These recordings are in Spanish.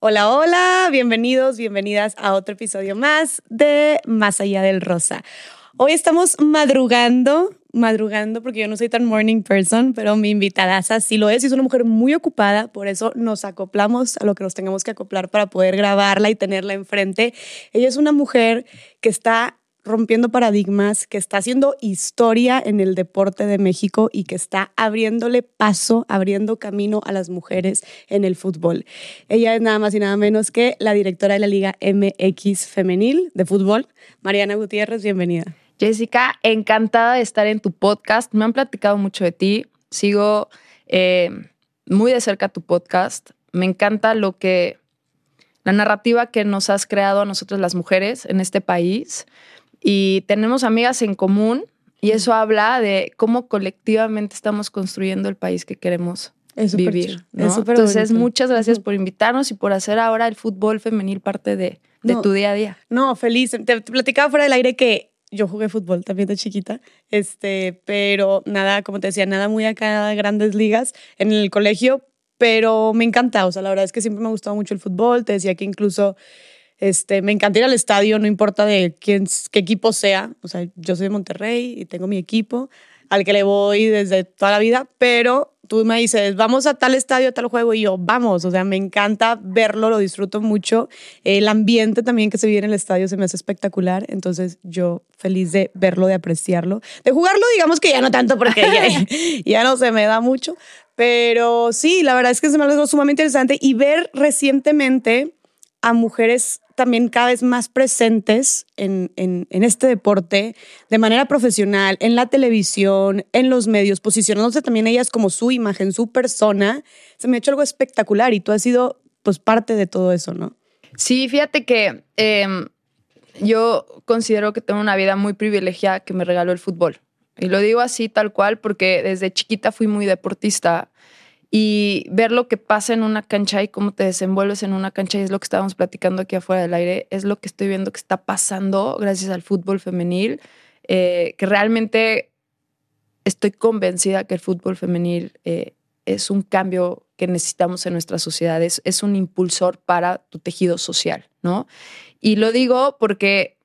Hola, hola, bienvenidos, bienvenidas a otro episodio más de Más allá del rosa. Hoy estamos madrugando, madrugando porque yo no soy tan morning person, pero mi invitada sí lo es y es una mujer muy ocupada, por eso nos acoplamos a lo que nos tengamos que acoplar para poder grabarla y tenerla enfrente. Ella es una mujer que está rompiendo paradigmas, que está haciendo historia en el deporte de México y que está abriéndole paso, abriendo camino a las mujeres en el fútbol. Ella es nada más y nada menos que la directora de la Liga MX Femenil de Fútbol, Mariana Gutiérrez, bienvenida. Jessica, encantada de estar en tu podcast. Me han platicado mucho de ti. Sigo eh, muy de cerca tu podcast. Me encanta lo que, la narrativa que nos has creado a nosotros las mujeres en este país y tenemos amigas en común y eso habla de cómo colectivamente estamos construyendo el país que queremos vivir. Entonces, muchas gracias por invitarnos y por hacer ahora el fútbol femenil parte de, tu día a día. No, feliz. Te, platicaba fuera del aire que yo jugué fútbol también de chiquita, este, pero nada, como te decía, nada muy acá grandes ligas en el colegio, pero me encanta, o sea, la verdad es que siempre me ha gustado mucho el fútbol, te decía que incluso este, me encanta ir al estadio, no importa de quién, qué equipo sea. O sea, yo soy de Monterrey y tengo mi equipo al que le voy desde toda la vida, pero tú me dices, vamos a tal estadio, a tal juego, y yo, vamos, o sea, me encanta verlo, lo disfruto mucho. El ambiente también que se vive en el estadio se me hace espectacular, entonces yo feliz de verlo, de apreciarlo. De jugarlo, digamos que ya no tanto, porque ya, ya no se me da mucho, pero sí, la verdad es que se me ha sumamente interesante y ver recientemente a mujeres también cada vez más presentes en, este deporte de manera profesional, en la televisión, en los medios, posicionándose también ellas como su imagen, su persona, se me ha hecho algo espectacular y tú has sido pues parte de todo eso, ¿no? Sí, fíjate que em, yo considero que tengo una vida muy privilegiada que me regaló el fútbol. Y lo digo así tal cual porque desde chiquita fui muy deportista y ver lo que pasa en una cancha y cómo te desenvuelves en una cancha y es lo que estábamos platicando aquí afuera del aire, es lo que estoy viendo que está pasando gracias al fútbol femenil, eh, que realmente estoy convencida que el fútbol femenil eh, es un cambio que necesitamos en nuestras sociedades, es un impulsor para tu tejido social, ¿no? Y lo digo porque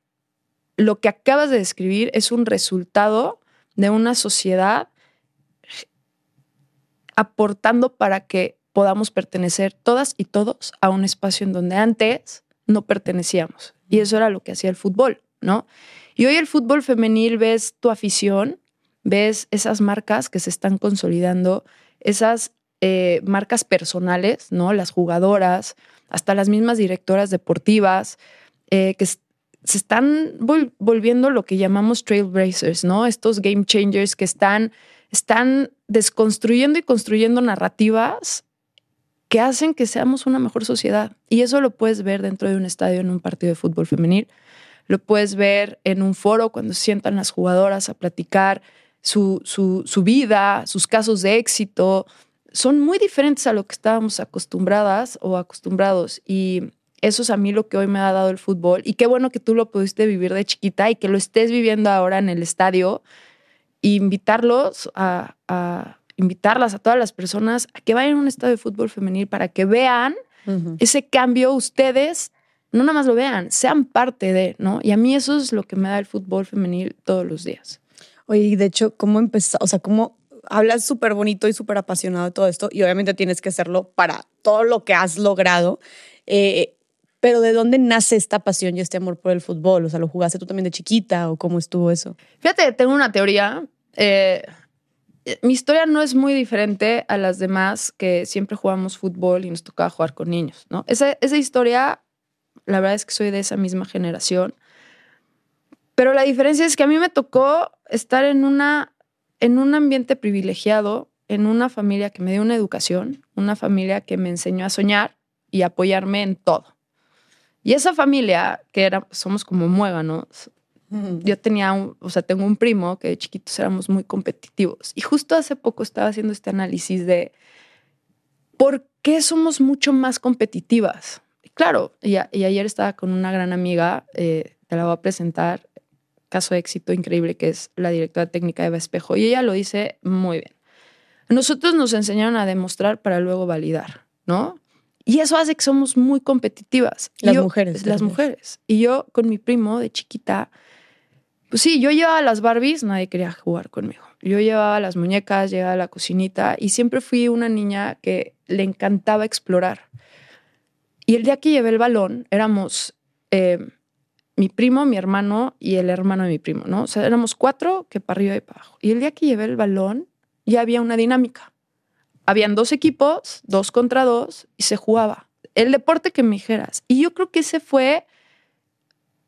lo que acabas de describir es un resultado de una sociedad aportando para que podamos pertenecer todas y todos a un espacio en donde antes no pertenecíamos. Y eso era lo que hacía el fútbol, ¿no? Y hoy el fútbol femenil ves tu afición, ves esas marcas que se están consolidando, esas eh, marcas personales, ¿no? Las jugadoras, hasta las mismas directoras deportivas, eh, que se están volviendo lo que llamamos trailblazers, ¿no? Estos game changers que están están desconstruyendo y construyendo narrativas que hacen que seamos una mejor sociedad. Y eso lo puedes ver dentro de un estadio en un partido de fútbol femenil. Lo puedes ver en un foro cuando sientan las jugadoras a platicar su, su, vida, sus casos de éxito. Son muy diferentes a lo que estábamos acostumbradas o acostumbrados. Y eso es a mí lo que hoy me ha dado el fútbol. Y qué bueno que tú lo pudiste vivir de chiquita y que lo estés viviendo ahora en el estadio invitarlos a, invitarlas a todas las personas a que vayan a un estadio de fútbol femenil para que vean ese cambio ustedes no nada más lo vean, sean parte de, ¿no? Y a mí eso es lo que me da el fútbol femenil todos los días. Oye, y de hecho, ¿cómo empezó? O sea, ¿cómo hablas súper bonito y súper apasionado de todo esto? Y obviamente tienes que hacerlo para todo lo que has logrado. Eh, pero ¿de dónde nace esta pasión y este amor por el fútbol? O sea, ¿lo jugaste tú también de chiquita o cómo estuvo eso? Fíjate, tengo una teoría eh, mi historia no es muy diferente a las demás que siempre jugamos fútbol y nos tocaba jugar con niños, ¿no? Esa, esa historia, la verdad es que soy de esa misma generación, pero la diferencia es que a mí me tocó estar en, una, en un ambiente privilegiado, en una familia que me dio una educación, una familia que me enseñó a soñar y apoyarme en todo. Y esa familia, que era, somos como muéganos, yo tenía, un, o sea, tengo un primo que de chiquitos éramos muy competitivos. Y justo hace poco estaba haciendo este análisis de por qué somos mucho más competitivas. claro, y, ayer estaba con una gran amiga, eh, te la voy a presentar, caso de éxito increíble, que es la directora técnica de Eva Espejo, y ella lo dice muy bien. Nosotros nos enseñaron a demostrar para luego validar, ¿no? Y eso hace que somos muy competitivas. Las mujeres. Las mujeres. Y yo con mi primo de chiquita, pues sí, yo llevaba las Barbies, nadie quería jugar conmigo. Yo llevaba las muñecas, llevaba la cocinita y siempre fui una niña que le encantaba explorar. Y el día que llevé el balón, éramos eh, mi primo, mi hermano y el hermano de mi primo, ¿no? O sea, éramos cuatro que para arriba y para abajo. Y el día que llevé el balón, ya había una dinámica. Habían dos equipos, dos contra dos, y se jugaba. El deporte que me dijeras. Y yo creo que ese fue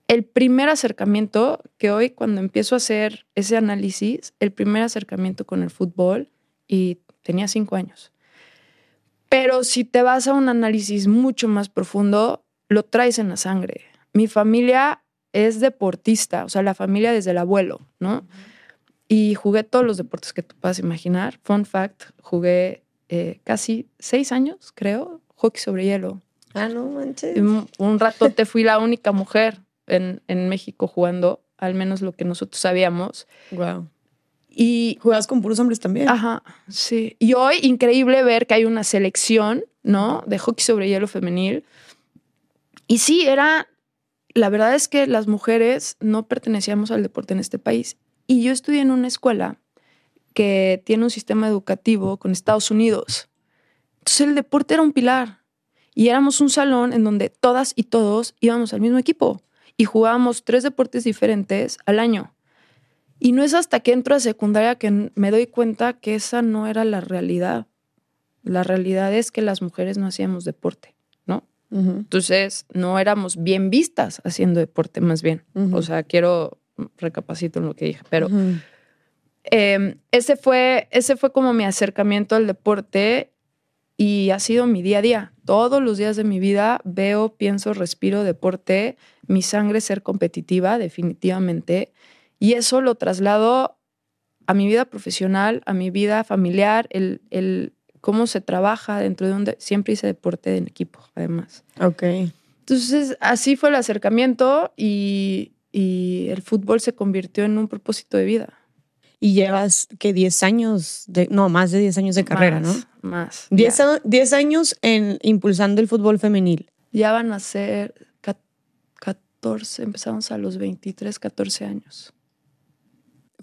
el primer acercamiento que hoy, cuando empiezo a hacer ese análisis, el primer acercamiento con el fútbol, y tenía cinco años. Pero si te vas a un análisis mucho más profundo, lo traes en la sangre. Mi familia es deportista, o sea, la familia desde el abuelo, ¿no? Y jugué todos los deportes que tú puedas imaginar. Fun fact, jugué eh, casi seis años, creo, hockey sobre hielo. Ah, no manches. Un, un rato te fui la única mujer en, en, México jugando, al menos lo que nosotros sabíamos. Wow. Y juegas con puros hombres también. Ajá, sí. Y hoy increíble ver que hay una selección, ¿no? De hockey sobre hielo femenil. Y sí, era, la verdad es que las mujeres no pertenecíamos al deporte en este país. Y yo estudié en una escuela que tiene un sistema educativo con Estados Unidos. Entonces el deporte era un pilar. Y éramos un salón en donde todas y todos íbamos al mismo equipo y jugábamos tres deportes diferentes al año. Y no es hasta que entro a secundaria que me doy cuenta que esa no era la realidad. La realidad es que las mujeres no hacíamos deporte, ¿no? Entonces, no éramos bien vistas haciendo deporte, más bien. O sea, quiero recapacito en lo que dije, pero eh, ese, fue, ese fue como mi acercamiento al deporte y ha sido mi día a día. Todos los días de mi vida veo, pienso, respiro deporte, mi sangre ser competitiva, definitivamente. Y eso lo traslado a mi vida profesional, a mi vida familiar, el, el cómo se trabaja dentro de donde siempre hice deporte en equipo, además. Ok. Entonces, así fue el acercamiento y, y el fútbol se convirtió en un propósito de vida. Y llevas que 10 años, de, no, más de 10 años de carrera, más, ¿no? Más. 10, 10 años en impulsando el fútbol femenil. Ya van a ser 14, empezamos a los 23, 14 años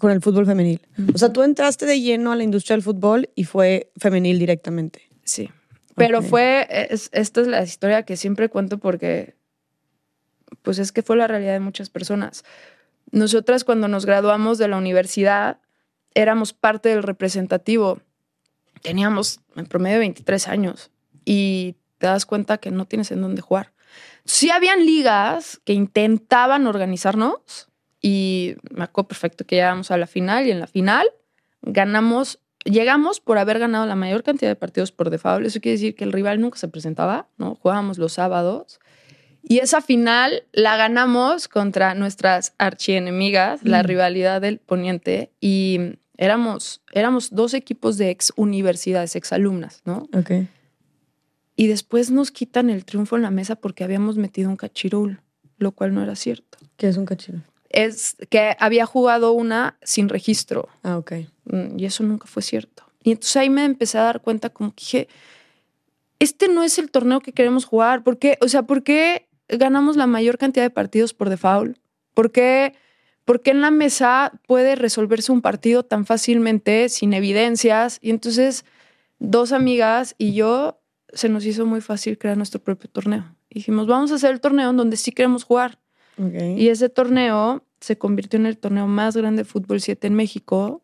con el fútbol femenil. O sea, tú entraste de lleno a la industria del fútbol y fue femenil directamente. Sí. Pero okay. fue, es, esta es la historia que siempre cuento porque, pues es que fue la realidad de muchas personas. Nosotras cuando nos graduamos de la universidad éramos parte del representativo. Teníamos en promedio 23 años y te das cuenta que no tienes en dónde jugar. Sí habían ligas que intentaban organizarnos, y me acuerdo perfecto que llegamos a la final y en la final ganamos, llegamos por haber ganado la mayor cantidad de partidos por default. Eso quiere decir que el rival nunca se presentaba, ¿no? Jugábamos los sábados. Y esa final la ganamos contra nuestras archienemigas, mm. la rivalidad del Poniente, y éramos, éramos dos equipos de ex universidades, ex alumnas, ¿no? Ok. Y después nos quitan el triunfo en la mesa porque habíamos metido un cachirul, lo cual no era cierto. ¿Qué es un cachirul? es que había jugado una sin registro. Ah, ok. Y eso nunca fue cierto. Y entonces ahí me empecé a dar cuenta como que dije, este no es el torneo que queremos jugar. ¿Por qué? O sea, ¿por qué ganamos la mayor cantidad de partidos por default? ¿Por qué, ¿Por qué en la mesa puede resolverse un partido tan fácilmente, sin evidencias? Y entonces dos amigas y yo se nos hizo muy fácil crear nuestro propio torneo. dijimos, vamos a hacer el torneo en donde sí queremos jugar. Okay. Y ese torneo se convirtió en el torneo más grande de fútbol 7 en México.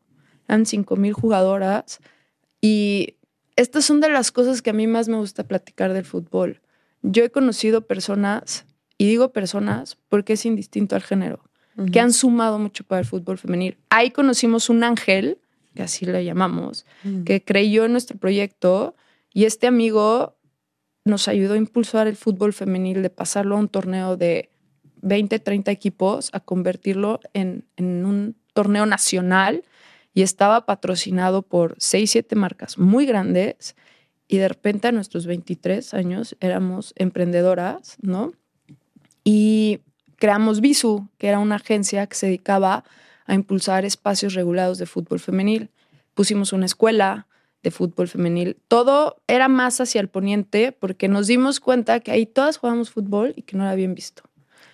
Eran 5 mil jugadoras. Y estas son de las cosas que a mí más me gusta platicar del fútbol. Yo he conocido personas, y digo personas porque es indistinto al género, uh -huh. que han sumado mucho para el fútbol femenil. Ahí conocimos un ángel, que así le llamamos, uh -huh. que creyó en nuestro proyecto y este amigo nos ayudó a impulsar el fútbol femenil, de pasarlo a un torneo de 20, 30 equipos a convertirlo en, en, un torneo nacional y estaba patrocinado por 6, 7 marcas muy grandes y de repente a nuestros 23 años éramos emprendedoras, ¿no? Y creamos Visu, que era una agencia que se dedicaba a impulsar espacios regulados de fútbol femenil. Pusimos una escuela, de fútbol femenil. Todo era más hacia el poniente porque nos dimos cuenta que ahí todas jugábamos fútbol y que no era bien visto.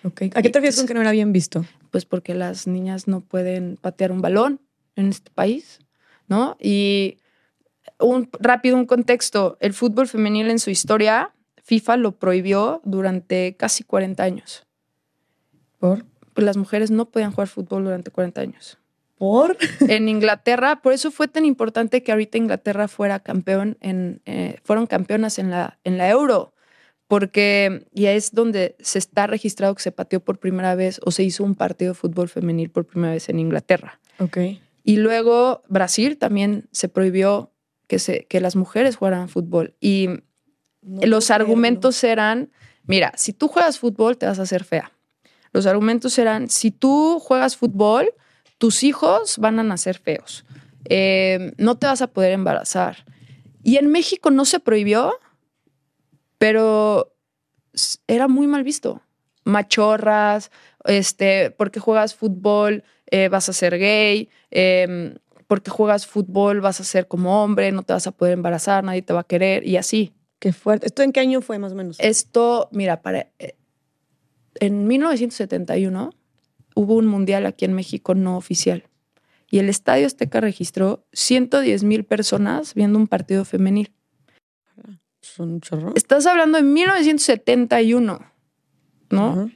Okay. ¿A qué te refieres con que no era bien visto? Pues porque las niñas no pueden patear un balón en este país, ¿no? Y un rápido un contexto, el fútbol femenil en su historia, FIFA lo prohibió durante casi 40 años. ¿Por? Pues las mujeres no podían jugar fútbol durante 40 años. ¿Por? En Inglaterra, por eso fue tan importante que ahorita Inglaterra fuera campeón en, eh, fueron campeonas en la, en la Euro, porque ya es donde se está registrado que se pateó por primera vez o se hizo un partido de fútbol femenil por primera vez en Inglaterra. Ok. Y luego Brasil también se prohibió que, se, que las mujeres jugaran fútbol. Y los argumentos eran, mira, si tú juegas fútbol te vas a hacer fea. Los argumentos eran, si tú juegas fútbol, tus hijos van a nacer feos, eh, no te vas a poder embarazar. Y en México no se prohibió, pero era muy mal visto. Machorras, este, porque juegas fútbol eh, vas a ser gay, em, porque juegas fútbol vas a ser como hombre, no te vas a poder embarazar, nadie te va a querer y así. Qué fuerte. ¿Esto en qué año fue más o menos? Esto, mira, para, eh, en 1971 hubo un mundial aquí en México no oficial. Y el Estadio Azteca registró 110 mil personas viendo un partido femenil. Son chorro. Estás hablando de 1971, ¿no?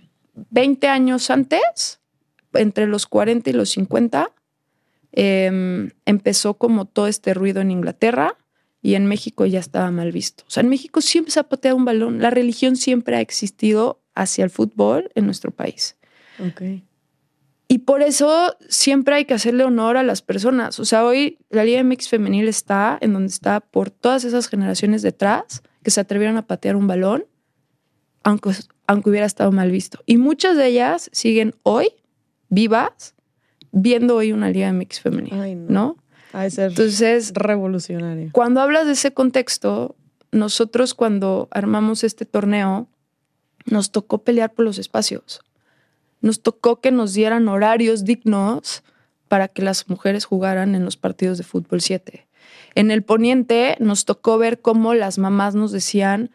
20 años antes, entre los 40 y los 50, em, empezó como todo este ruido en Inglaterra y en México ya estaba mal visto. O sea, en México siempre se ha pateado un balón. La religión siempre ha existido hacia el fútbol en nuestro país. Ok. Y por eso siempre hay que hacerle honor a las personas. O sea, hoy la Liga MX femenil está en donde está por todas esas generaciones detrás que se atrevieron a patear un balón, aunque, aunque hubiera estado mal visto. Y muchas de ellas siguen hoy vivas viendo hoy una Liga MX femenil, Ay, no. ¿no? Ha de ser Entonces, revolucionario. cuando hablas de ese contexto, nosotros cuando armamos este torneo, nos tocó pelear por los espacios. Nos tocó que nos dieran horarios dignos para que las mujeres jugaran en los partidos de fútbol 7. En el poniente nos tocó ver cómo las mamás nos decían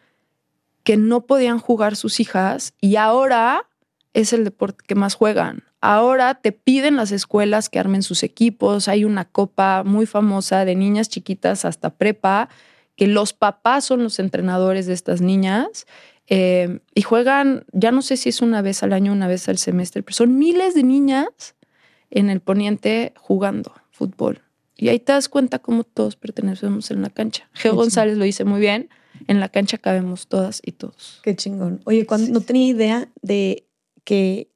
que no podían jugar sus hijas y ahora es el deporte que más juegan. Ahora te piden las escuelas que armen sus equipos. Hay una copa muy famosa de niñas chiquitas hasta prepa, que los papás son los entrenadores de estas niñas eh, y juegan, ya no sé si es una vez al año, una vez al semestre, pero son miles de niñas en el poniente jugando fútbol. Y ahí te das cuenta cómo todos pertenecemos en la cancha. Geo Qué González lo dice muy bien. En la cancha cabemos todas y todos. Qué chingón. Oye, cuando no tenía idea de que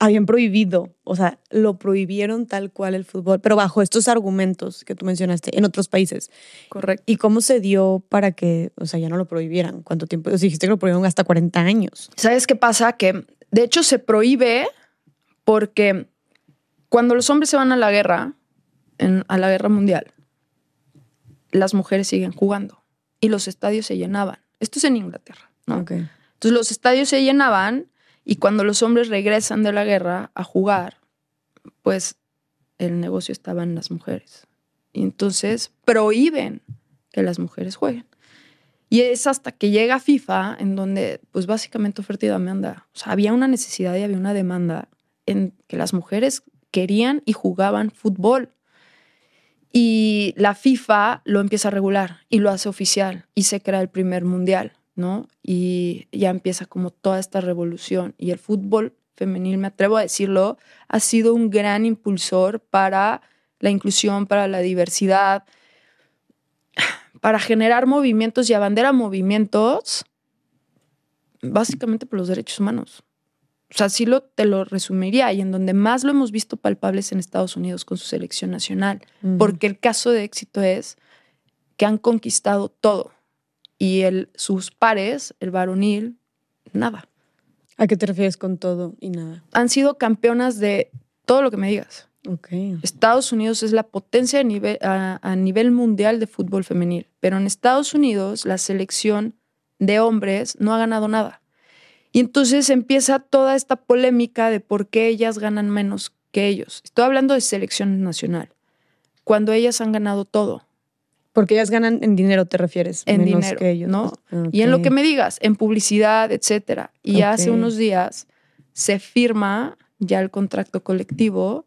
habían prohibido, o sea, lo prohibieron tal cual el fútbol, pero bajo estos argumentos que tú mencionaste en otros países. Correcto. ¿Y cómo se dio para que, o sea, ya no lo prohibieran? ¿Cuánto tiempo? O sea, dijiste que lo prohibieron hasta 40 años. ¿Sabes qué pasa? Que de hecho se prohíbe porque cuando los hombres se van a la guerra, en- a la guerra mundial, las mujeres siguen jugando y los estadios se llenaban. Esto es en Inglaterra, ¿no? Entonces los estadios se llenaban y cuando los hombres regresan de la guerra a jugar, pues el negocio estaba en las mujeres. Y entonces prohíben que las mujeres jueguen. Y es hasta que llega FIFA en donde, pues básicamente oferta y demanda. O sea, había una necesidad y había una demanda en que las mujeres querían y jugaban fútbol. Y la FIFA lo empieza a regular y lo hace oficial y se crea el primer mundial, ¿no? Y ya empieza como toda esta revolución. Y el fútbol femenil, me atrevo a decirlo, ha sido un gran impulsor para la inclusión, para la diversidad, para generar movimientos y abandera movimientos básicamente por los derechos humanos. O sea, sí lo, te lo resumiría y en donde más lo hemos visto palpable es en Estados Unidos con su selección nacional, porque el caso de éxito es que han conquistado todo y el, sus pares, el varonil, nada. ¿A qué te refieres con todo y nada? Han sido campeonas de todo lo que me digas. Ok. Estados Unidos es la potencia a nivel, a, a nivel mundial de fútbol femenil, pero en Estados Unidos la selección de hombres no ha ganado nada. Y entonces empieza toda esta polémica de por qué ellas ganan menos que ellos. Estoy hablando de selección nacional, cuando ellas han ganado todo. Porque ellas ganan en dinero, te refieres. En menos dinero, que ellos. ¿no? Y en lo que me digas, en publicidad, etcétera. Y hace unos días se firma ya el contrato colectivo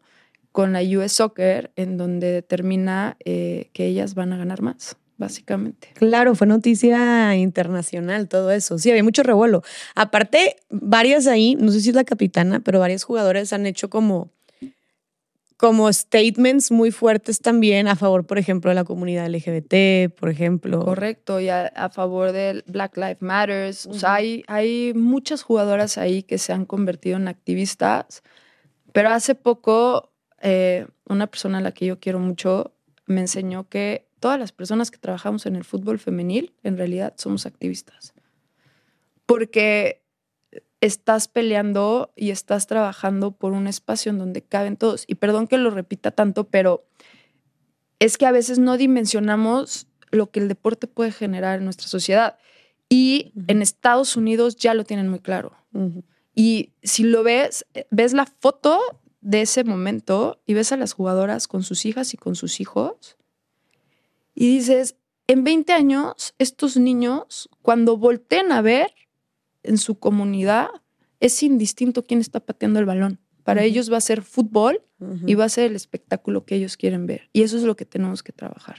con la US Soccer, en donde determina eh, que ellas van a ganar más, básicamente. Claro, fue noticia internacional todo eso. Sí, había mucho revuelo. Aparte, varias ahí, no sé si es la capitana, pero varios jugadores han hecho como, como statements muy fuertes también a favor, por ejemplo, de la comunidad LGBT, por ejemplo. Correcto, y a, a favor del Black Lives Matters. O sea, hay, hay muchas jugadoras ahí que se han convertido en activistas, pero hace poco eh, una persona a la que yo quiero mucho me enseñó que todas las personas que trabajamos en el fútbol femenil en realidad somos activistas. Porque estás peleando y estás trabajando por un espacio en donde caben todos. Y perdón que lo repita tanto, pero es que a veces no dimensionamos lo que el deporte puede generar en nuestra sociedad. Y en Estados Unidos ya lo tienen muy claro. Y si lo ves, ves la foto de ese momento y ves a las jugadoras con sus hijas y con sus hijos y dices, en 20 años, estos niños, cuando volteen a ver en su comunidad, es indistinto quién está pateando el balón. Para ellos va a ser fútbol y va a ser el espectáculo que ellos quieren ver. Y eso es lo que tenemos que trabajar,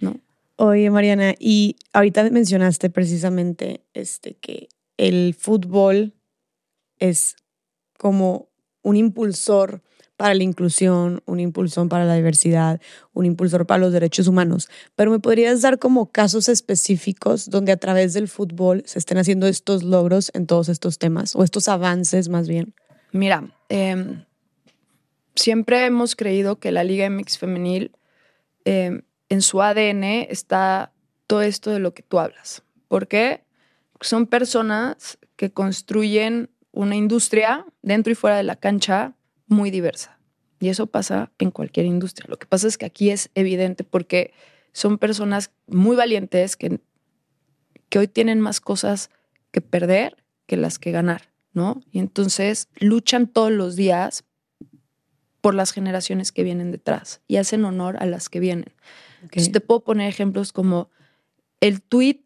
¿no? Oye, Mariana, y ahorita mencionaste precisamente este, que el fútbol es como un impulsor para la inclusión, un impulsor para la diversidad, un impulsor para los derechos humanos. Pero me podrías dar como casos específicos donde a través del fútbol se estén haciendo estos logros en todos estos temas o estos avances más bien. Mira, em, siempre hemos creído que la Liga MX femenil, em, en su ADN está todo esto de lo que tú hablas. ¿Por qué? Son personas que construyen una industria dentro y fuera de la cancha muy diversa. Y eso pasa en cualquier industria. Lo que pasa es que aquí es evidente porque son personas muy valientes que, que hoy tienen más cosas que perder que las que ganar, ¿no? Y entonces luchan todos los días por las generaciones que vienen detrás y hacen honor a las que vienen. Entonces te puedo poner ejemplos como el tweet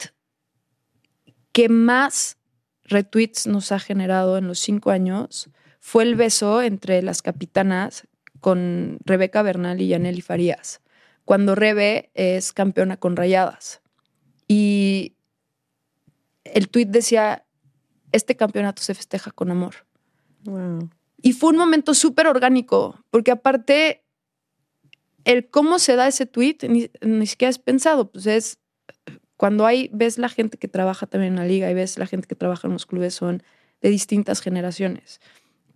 que más retweets nos ha generado en los cinco años fue el beso entre las capitanas con Rebeca Bernal y Yaneli Farías, cuando Rebe es campeona con rayadas. Y el tweet decía, este campeonato se festeja con amor. Wow. Y fue un momento súper orgánico, porque aparte, el cómo se da ese tweet ni, ni siquiera es pensado, pues es cuando hay, ves la gente que trabaja también en la liga y ves la gente que trabaja en los clubes son de distintas generaciones.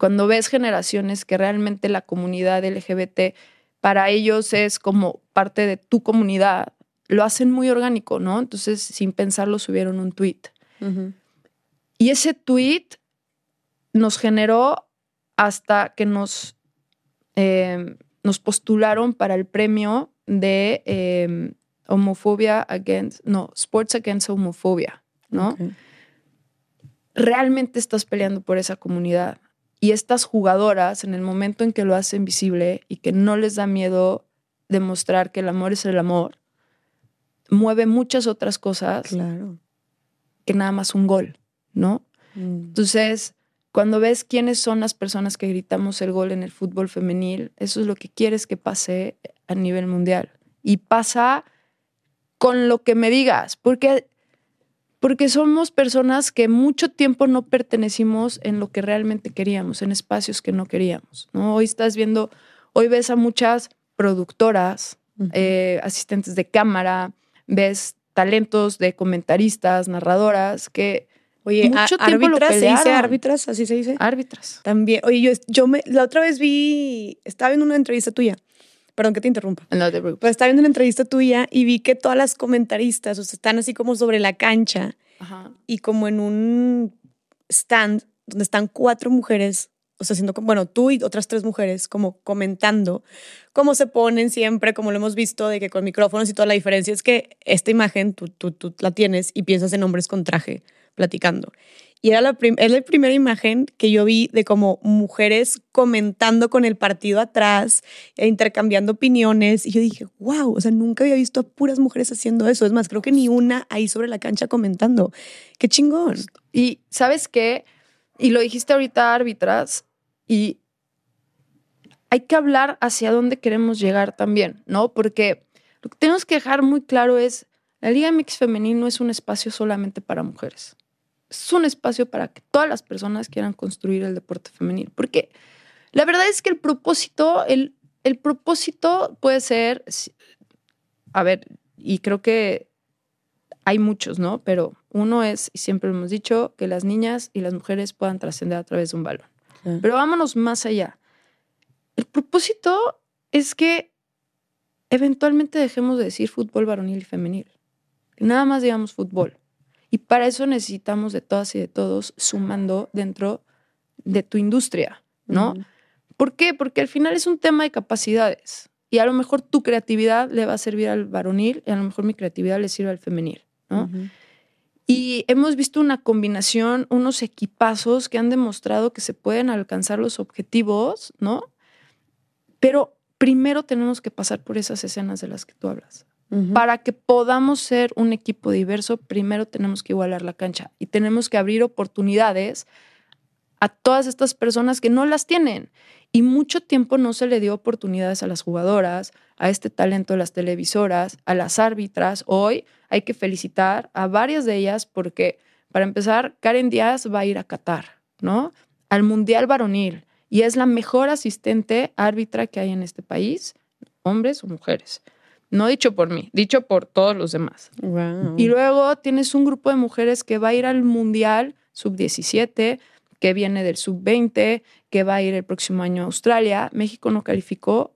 Cuando ves generaciones que realmente la comunidad LGBT para ellos es como parte de tu comunidad, lo hacen muy orgánico, ¿no? Entonces, sin pensarlo, subieron un tweet. Y ese tweet nos generó hasta que nos, eh, nos postularon para el premio de eh, homofobia against, no, sports against homofobia, ¿no? Realmente estás peleando por esa comunidad. Y estas jugadoras, en el momento en que lo hacen visible y que no les da miedo demostrar que el amor es el amor, mueve muchas otras cosas Claro. que nada más un gol, ¿no? Mm. Entonces, cuando ves quiénes son las personas que gritamos el gol en el fútbol femenil, eso es lo que quieres que pase a nivel mundial. Y pasa con lo que me digas, porque, porque somos personas que mucho tiempo no pertenecimos en lo que realmente queríamos, en espacios que no queríamos. ¿no? Hoy estás viendo, hoy ves a muchas productoras, eh, asistentes de cámara, ves talentos de comentaristas, narradoras, que Oye, mucho a- tiempo lo árbitras, ¿se dice árbitras? ¿Así se dice? árbitras. También, oye, yo, yo me, la otra vez vi, estaba viendo una entrevista tuya, perdón que te interrumpa, No te preocupes. pero estaba viendo una entrevista tuya y vi que todas las comentaristas, o sea, están así como sobre la cancha Ajá. y como en un stand donde están cuatro mujeres, o sea, como- bueno, tú y otras tres mujeres como comentando cómo se ponen siempre, como lo hemos visto, de que con micrófonos y toda la diferencia es que esta imagen tú, tú, tú la tienes y piensas en hombres con traje, platicando. Y era la, es la primera imagen que yo vi de como mujeres comentando con el partido atrás e intercambiando opiniones. Y yo dije, wow, o sea, nunca había visto a puras mujeres haciendo eso. Es más, creo que ni una ahí sobre la cancha comentando. Qué chingón. Y sabes qué? Y lo dijiste ahorita, árbitras, y hay que hablar hacia dónde queremos llegar también, ¿no? Porque lo que tenemos que dejar muy claro es, la Liga MX femenil no es un espacio solamente para mujeres es un espacio para que todas las personas quieran construir el deporte femenil. Porque la verdad es que el propósito, el, el propósito puede ser, a ver, y creo que hay muchos, ¿no? Pero uno es, y siempre lo hemos dicho, que las niñas y las mujeres puedan trascender a través de un balón. Pero vámonos más allá. El propósito es que eventualmente dejemos de decir fútbol varonil y femenil. nada más digamos fútbol. Y para eso necesitamos de todas y de todos sumando dentro de tu industria, ¿no? ¿Por qué? Porque al final es un tema de capacidades. Y a lo mejor tu creatividad le va a servir al varonil y a lo mejor mi creatividad le sirve al femenil, ¿no? Y hemos visto una combinación, unos equipazos que han demostrado que se pueden alcanzar los objetivos, ¿no? Pero primero tenemos que pasar por esas escenas de las que tú hablas. Para que podamos ser un equipo diverso, primero tenemos que igualar la cancha y tenemos que abrir oportunidades a todas estas personas que no las tienen. Y mucho tiempo no se le dio oportunidades a las jugadoras, a este talento de las televisoras, a las árbitras. Hoy hay que felicitar a varias de ellas porque, para empezar, Karen Díaz va a ir a Qatar, ¿no? Al Mundial Varonil. Y es la mejor asistente árbitra que hay en este país, hombres o mujeres. No dicho por mí, dicho por todos los demás. Y luego tienes un grupo de mujeres que va a ir al Mundial Sub-17, que viene del Sub-20, que va a ir el próximo año a Australia. México no calificó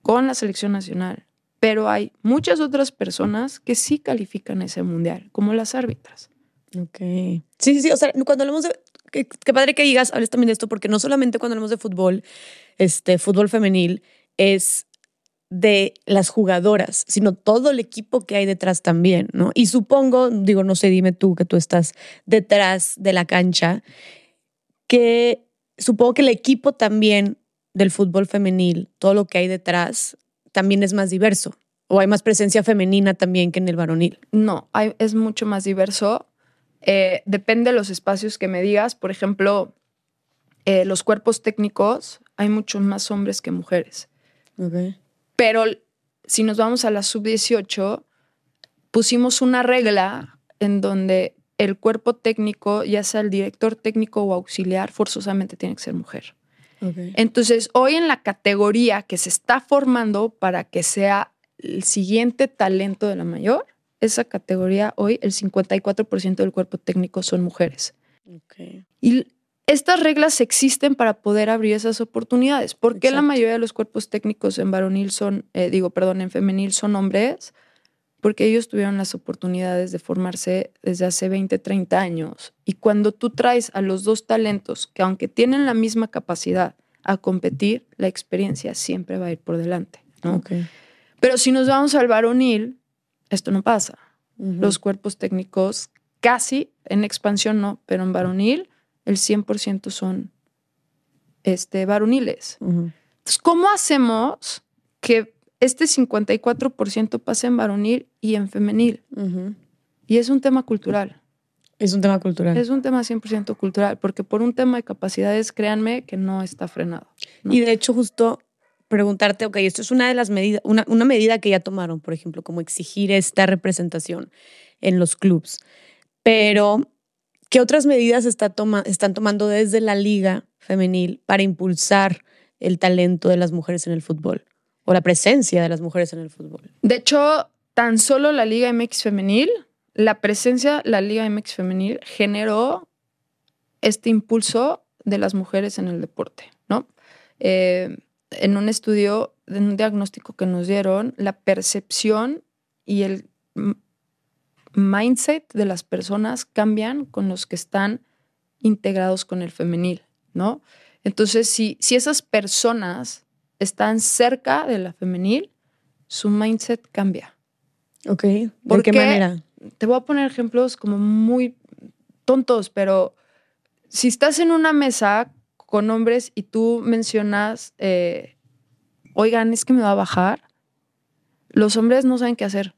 con la selección nacional, pero hay muchas otras personas que sí califican ese Mundial, como las árbitras. Ok. Sí, sí, sí. O sea, cuando hablamos de. Qué, padre que digas, hables también de esto, porque no solamente cuando hablamos de fútbol, este, fútbol femenil, es de las jugadoras, sino todo el equipo que hay detrás también, ¿no? Y supongo, digo, no sé, dime tú que tú estás detrás de la cancha, que supongo que el equipo también del fútbol femenil, todo lo que hay detrás, también es más diverso. ¿O hay más presencia femenina también que en el varonil? No, hay, es mucho más diverso. Eh, depende de los espacios que me digas. Por ejemplo, eh, los cuerpos técnicos, hay muchos más hombres que mujeres. Okay. Pero si nos vamos a la sub-18, pusimos una regla en donde el cuerpo técnico, ya sea el director técnico o auxiliar, forzosamente tiene que ser mujer. Entonces, hoy en la categoría que se está formando para que sea el siguiente talento de la mayor, esa categoría hoy el 54% del cuerpo técnico son mujeres. Y estas reglas existen para poder abrir esas oportunidades. ¿Por qué la mayoría de los cuerpos técnicos en varonil son, eh, digo, perdón, en femenil son hombres? Porque ellos tuvieron las oportunidades de formarse desde hace 20, 30 años. Y cuando tú traes a los dos talentos, que aunque tienen la misma capacidad a competir, la experiencia siempre va a ir por delante. Pero si nos vamos al varonil, esto no pasa. Los cuerpos técnicos casi, en expansión no, pero en varonil el 100% son este, varoniles. Entonces, ¿cómo hacemos que este 54% pase en varonil y en femenil? Y es un tema cultural. Es un tema cultural. Es un tema 100% cultural, porque por un tema de capacidades, créanme que no está frenado. Y de hecho, justo preguntarte, ok, esto es una de las medidas, una, una medida que ya tomaron, por ejemplo, como exigir esta representación en los clubs. Pero ¿Qué otras medidas está están tomando desde la liga femenil para impulsar el talento de las mujeres en el fútbol o la presencia de las mujeres en el fútbol? De hecho, tan solo la Liga MX femenil, la presencia la Liga MX femenil generó este impulso de las mujeres en el deporte, ¿no? Eh, en un estudio, en un diagnóstico que nos dieron, la percepción y el mindset de las personas cambian con los que están integrados con el femenil, ¿no? Entonces, si, si esas personas están cerca de la femenil, su mindset cambia. Ok. ¿Por qué manera? Te voy a poner ejemplos como muy tontos, pero si estás en una mesa con hombres y tú mencionas, eh, oigan, es que me va a bajar, los hombres no saben qué hacer,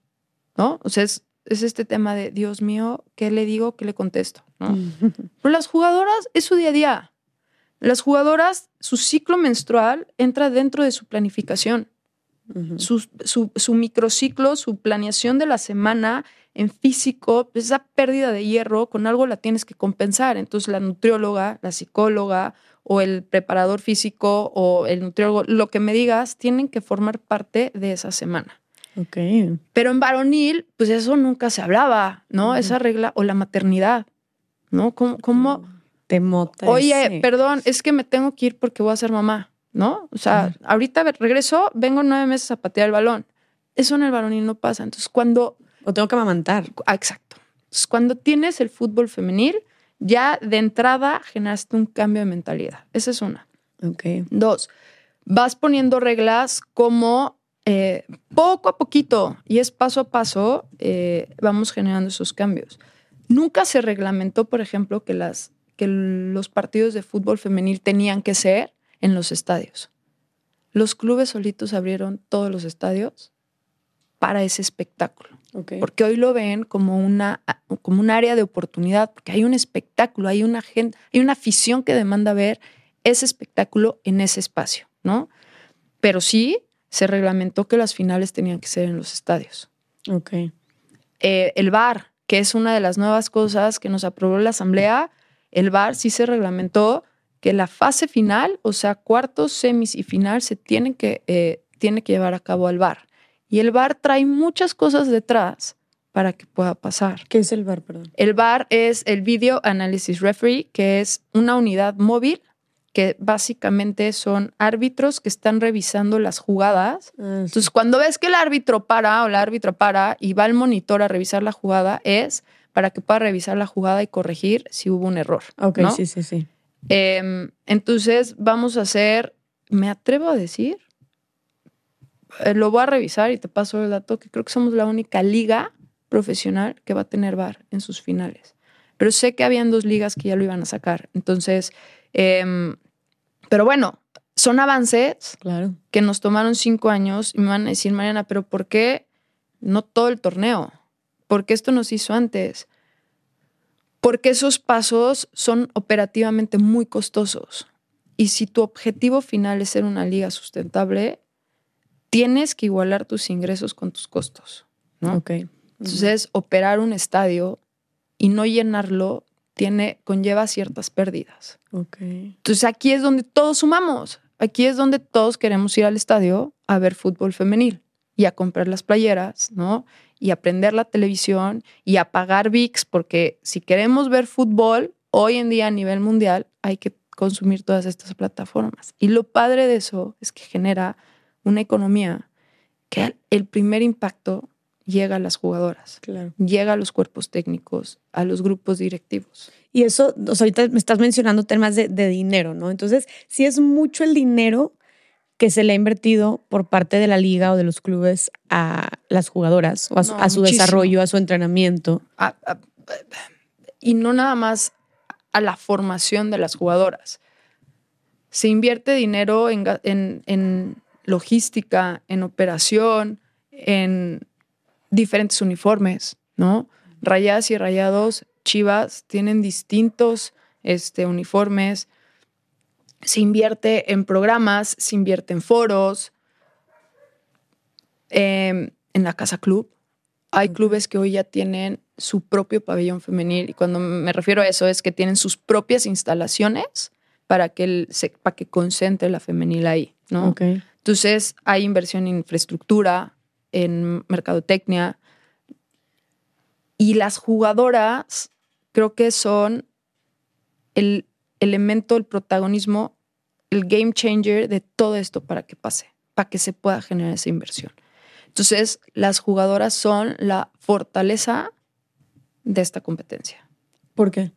¿no? O sea, es, es este tema de, Dios mío, ¿qué le digo? ¿Qué le contesto? ¿no? Pero las jugadoras es su día a día. Las jugadoras, su ciclo menstrual entra dentro de su planificación. su, su, su, microciclo, su planeación de la semana en físico, pues, esa pérdida de hierro con algo la tienes que compensar. Entonces la nutrióloga, la psicóloga o el preparador físico o el nutriólogo, lo que me digas, tienen que formar parte de esa semana. Ok. Pero en varonil, pues eso nunca se hablaba, ¿no? Esa regla o la maternidad, ¿no? ¿Cómo? cómo Te mota Oye, ese. perdón, es que me tengo que ir porque voy a ser mamá, ¿no? O sea, ahorita regreso, vengo nueve meses a patear el balón. Eso en el varonil no pasa. Entonces, cuando... O tengo que amamantar. Ah, exacto. Entonces, cuando tienes el fútbol femenil, ya de entrada generaste un cambio de mentalidad. Esa es una. Ok. Dos, vas poniendo reglas como eh, poco a poquito y es paso a paso, eh, vamos generando esos cambios. Nunca se reglamentó, por ejemplo, que, las, que los partidos de fútbol femenil tenían que ser en los estadios. Los clubes solitos abrieron todos los estadios para ese espectáculo. Porque hoy lo ven como, una, como un área de oportunidad, porque hay un espectáculo, hay una, gente, hay una afición que demanda ver ese espectáculo en ese espacio, ¿no? Pero sí se reglamentó que las finales tenían que ser en los estadios. Ok. Eh, el VAR, que es una de las nuevas cosas que nos aprobó la Asamblea, el VAR sí se reglamentó que la fase final, o sea, cuartos, semis y final, se tienen que, eh, tiene que llevar a cabo al VAR. Y el VAR trae muchas cosas detrás para que pueda pasar. ¿Qué es el bar, perdón? El VAR es el Video Analysis Referee, que es una unidad móvil que básicamente son árbitros que están revisando las jugadas. Ah. Entonces, cuando ves que el árbitro para o la árbitra para y va al monitor a revisar la jugada, es para que pueda revisar la jugada y corregir si hubo un error. Ok, ¿no? sí, sí, sí. Eh, entonces, vamos a hacer, me atrevo a decir, eh, lo voy a revisar y te paso el dato, que creo que somos la única liga profesional que va a tener VAR en sus finales. Pero sé que habían dos ligas que ya lo iban a sacar. Entonces, eh, pero bueno, son avances Claro. que nos tomaron cinco años y me van a decir, Mariana, pero ¿por qué no todo el torneo? ¿Por qué esto nos hizo antes? Porque esos pasos son operativamente muy costosos. Y si tu objetivo final es ser una liga sustentable, tienes que igualar tus ingresos con tus costos. Entonces, operar un estadio y no llenarlo tiene, conlleva ciertas pérdidas. Entonces aquí es donde todos sumamos. Aquí es donde todos queremos ir al estadio a ver fútbol femenil y a comprar las playeras, ¿no? Y aprender la televisión y a pagar VIX, porque si queremos ver fútbol hoy en día a nivel mundial, hay que consumir todas estas plataformas. Y lo padre de eso es que genera una economía que el primer impacto llega a las jugadoras, Claro. llega a los cuerpos técnicos, a los grupos directivos. Y eso, o sea, ahorita me estás mencionando temas de, de dinero, ¿no? Entonces, si es mucho el dinero que se le ha invertido por parte de la liga o de los clubes a las jugadoras, o a su, No, a su muchísimo. desarrollo, a su entrenamiento. a- a- y no nada más a la formación de las jugadoras. Se invierte dinero en- en logística, en operación, en diferentes uniformes, ¿no? Rayadas y rayados, Chivas tienen distintos este, uniformes. Se invierte en programas, se invierte en foros, em, en la Casa Club. Hay clubes que hoy ya tienen su propio pabellón femenil y cuando me refiero a eso es que tienen sus propias instalaciones para que, el- para que concentre la femenil ahí, ¿no? Entonces hay inversión en infraestructura, en mercadotecnia y las jugadoras creo que son el elemento, el protagonismo, el game changer de todo esto para que pase, para que se pueda generar esa inversión. Entonces, las jugadoras son la fortaleza de esta competencia, ¿Por qué?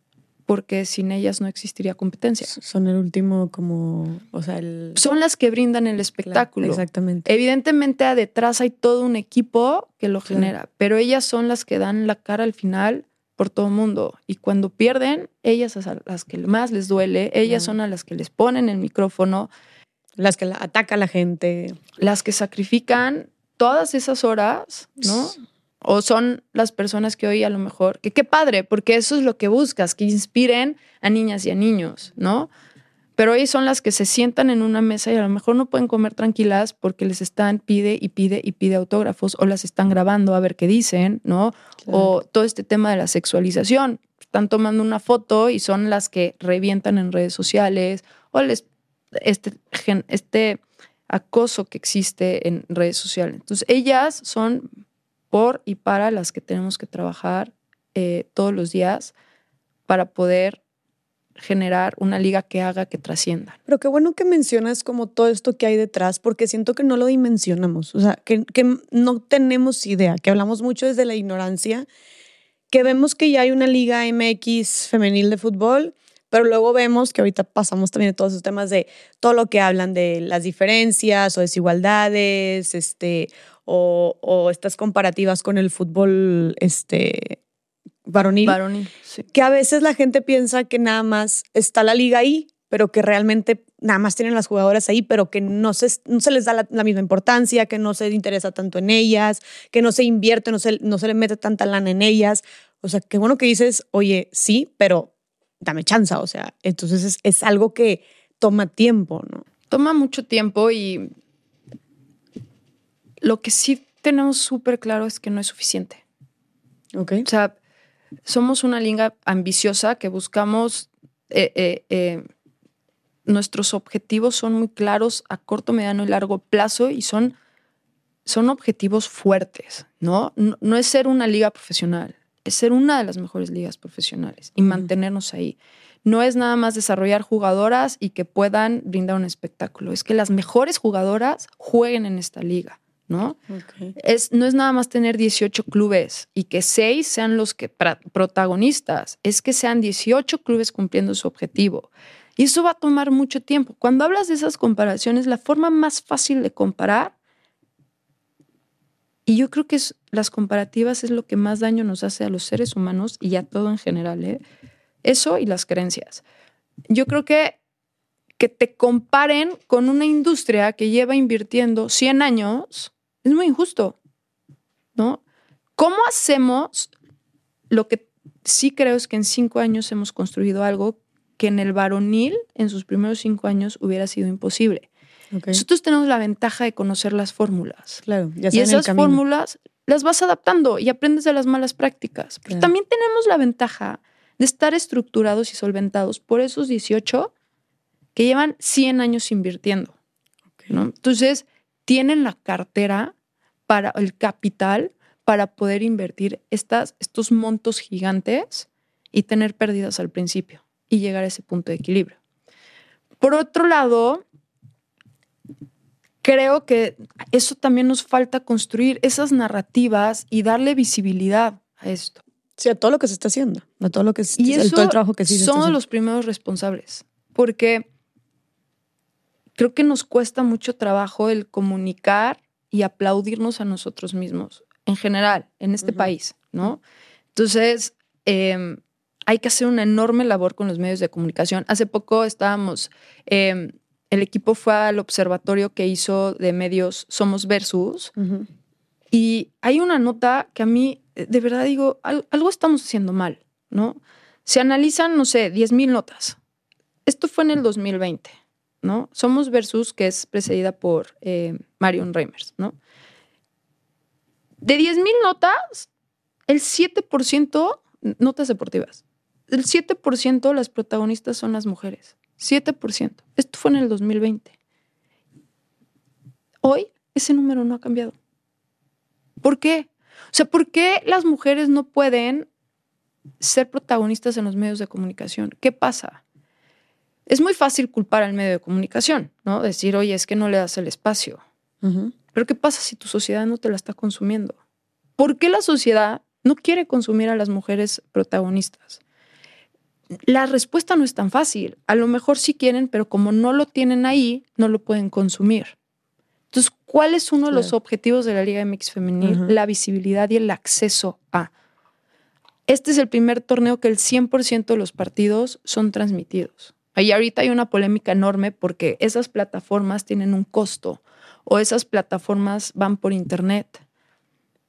Porque sin ellas no existiría competencia. Son el último como, o sea, el... Son las que brindan el Claro, espectáculo. exactamente. Evidentemente, detrás hay todo un equipo que lo Claro. genera, pero ellas son las que dan la cara al final por todo el mundo. Y cuando pierden, ellas a las que más les duele, ellas son a las que les ponen el micrófono. Las que ataca a la gente. Las que sacrifican todas esas horas, ¿no? O son las personas que hoy a lo mejor, que qué padre, porque eso es lo que buscas, que inspiren a niñas y a niños, ¿no? Pero hoy son las que se sientan en una mesa y a lo mejor no pueden comer tranquilas porque les están pide y pide y pide autógrafos o las están grabando a ver qué dicen, ¿no? O todo este tema de la sexualización. Están tomando una foto y son las que revientan en redes sociales o les este, este acoso que existe en redes sociales. Entonces, ellas son por y para las que tenemos que trabajar eh, todos los días para poder generar una liga que haga que trascienda. Pero qué bueno que mencionas como todo esto que hay detrás, porque siento que no lo dimensionamos, o sea, que, que no tenemos idea, que hablamos mucho desde la ignorancia, que vemos que ya hay una liga MX femenil de fútbol, pero luego vemos que ahorita pasamos también de todos esos temas de todo lo que hablan de las diferencias o desigualdades, este, o, o estas comparativas con el fútbol este, varonil. Varonil, Que a veces la gente piensa que nada más está la liga ahí, pero que realmente nada más tienen las jugadoras ahí, pero que no se, no se les da la, misma importancia, que no se interesa tanto en ellas, que no se invierte, no se, no se le mete tanta lana en ellas. O sea, qué bueno que dices, oye, sí, pero dame chance. O sea, entonces es, es algo que toma tiempo, ¿no? Toma mucho tiempo y lo que sí tenemos súper claro es que no es suficiente. Ok. O sea, somos una liga ambiciosa que buscamos, eh, eh, eh, nuestros objetivos son muy claros a corto, mediano y largo plazo y son, son objetivos fuertes, ¿no? ¿no? es ser una liga profesional, es ser una de las mejores ligas profesionales y mantenernos ahí. No es nada más desarrollar jugadoras y que puedan brindar un espectáculo, es que las mejores jugadoras jueguen en esta liga. ¿No? Es, no es nada más tener 18 clubes y que 6 sean los que protagonistas, es que sean 18 clubes cumpliendo su objetivo. Y eso va a tomar mucho tiempo. Cuando hablas de esas comparaciones, la forma más fácil de comparar, y yo creo que es, las comparativas es lo que más daño nos hace a los seres humanos y a todo en general, ¿eh? eso y las creencias. Yo creo que que te comparen con una industria que lleva invirtiendo 100 años es muy injusto, ¿no? ¿Cómo hacemos lo que sí creo es que en cinco años hemos construido algo que en el varonil, en sus primeros cinco años, hubiera sido imposible? Nosotros tenemos la ventaja de conocer las fórmulas. Claro, y esas fórmulas las vas adaptando y aprendes de las malas prácticas. Pero también tenemos la ventaja de estar estructurados y solventados por esos 18 que llevan 100 años invirtiendo. ¿no? Entonces, tienen la cartera para el capital para poder invertir estas, estos montos gigantes y tener pérdidas al principio y llegar a ese punto de equilibrio. Por otro lado, creo que eso también nos falta construir esas narrativas y darle visibilidad a esto. Sí, a todo lo que se está haciendo, a todo lo que se, y todo el trabajo que sí se Somos los primeros responsables, porque creo que nos cuesta mucho trabajo el comunicar y aplaudirnos a nosotros mismos, en general, en este país, ¿no? Entonces, em, hay que hacer una enorme labor con los medios de comunicación. Hace poco estábamos, em, el equipo fue al observatorio que hizo de medios Somos Versus, y hay una nota que a mí, de verdad digo, algo estamos haciendo mal, ¿no? Se analizan, no sé, 10.000 notas. Esto fue en el 2020. ¿No? Somos Versus, que es precedida por eh, Marion Reimers, ¿no? De 10.000 notas, el 7%, notas deportivas, el 7% las protagonistas son las mujeres. 7%. Esto fue en el 2020. Hoy ese número no ha cambiado. ¿Por qué? O sea, ¿por qué las mujeres no pueden ser protagonistas en los medios de comunicación? ¿Qué pasa? Es muy fácil culpar al medio de comunicación, ¿no? Decir, oye, es que no le das el espacio. Pero ¿qué pasa si tu sociedad no te la está consumiendo? ¿Por qué la sociedad no quiere consumir a las mujeres protagonistas? La respuesta no es tan fácil. A lo mejor sí quieren, pero como no lo tienen ahí, no lo pueden consumir. Entonces, ¿cuál es uno de los objetivos de la Liga MX Femenil? La visibilidad y el acceso a. este es el primer torneo que el 100% de los partidos son transmitidos. Ahí ahorita hay una polémica enorme porque esas plataformas tienen un costo o esas plataformas van por internet.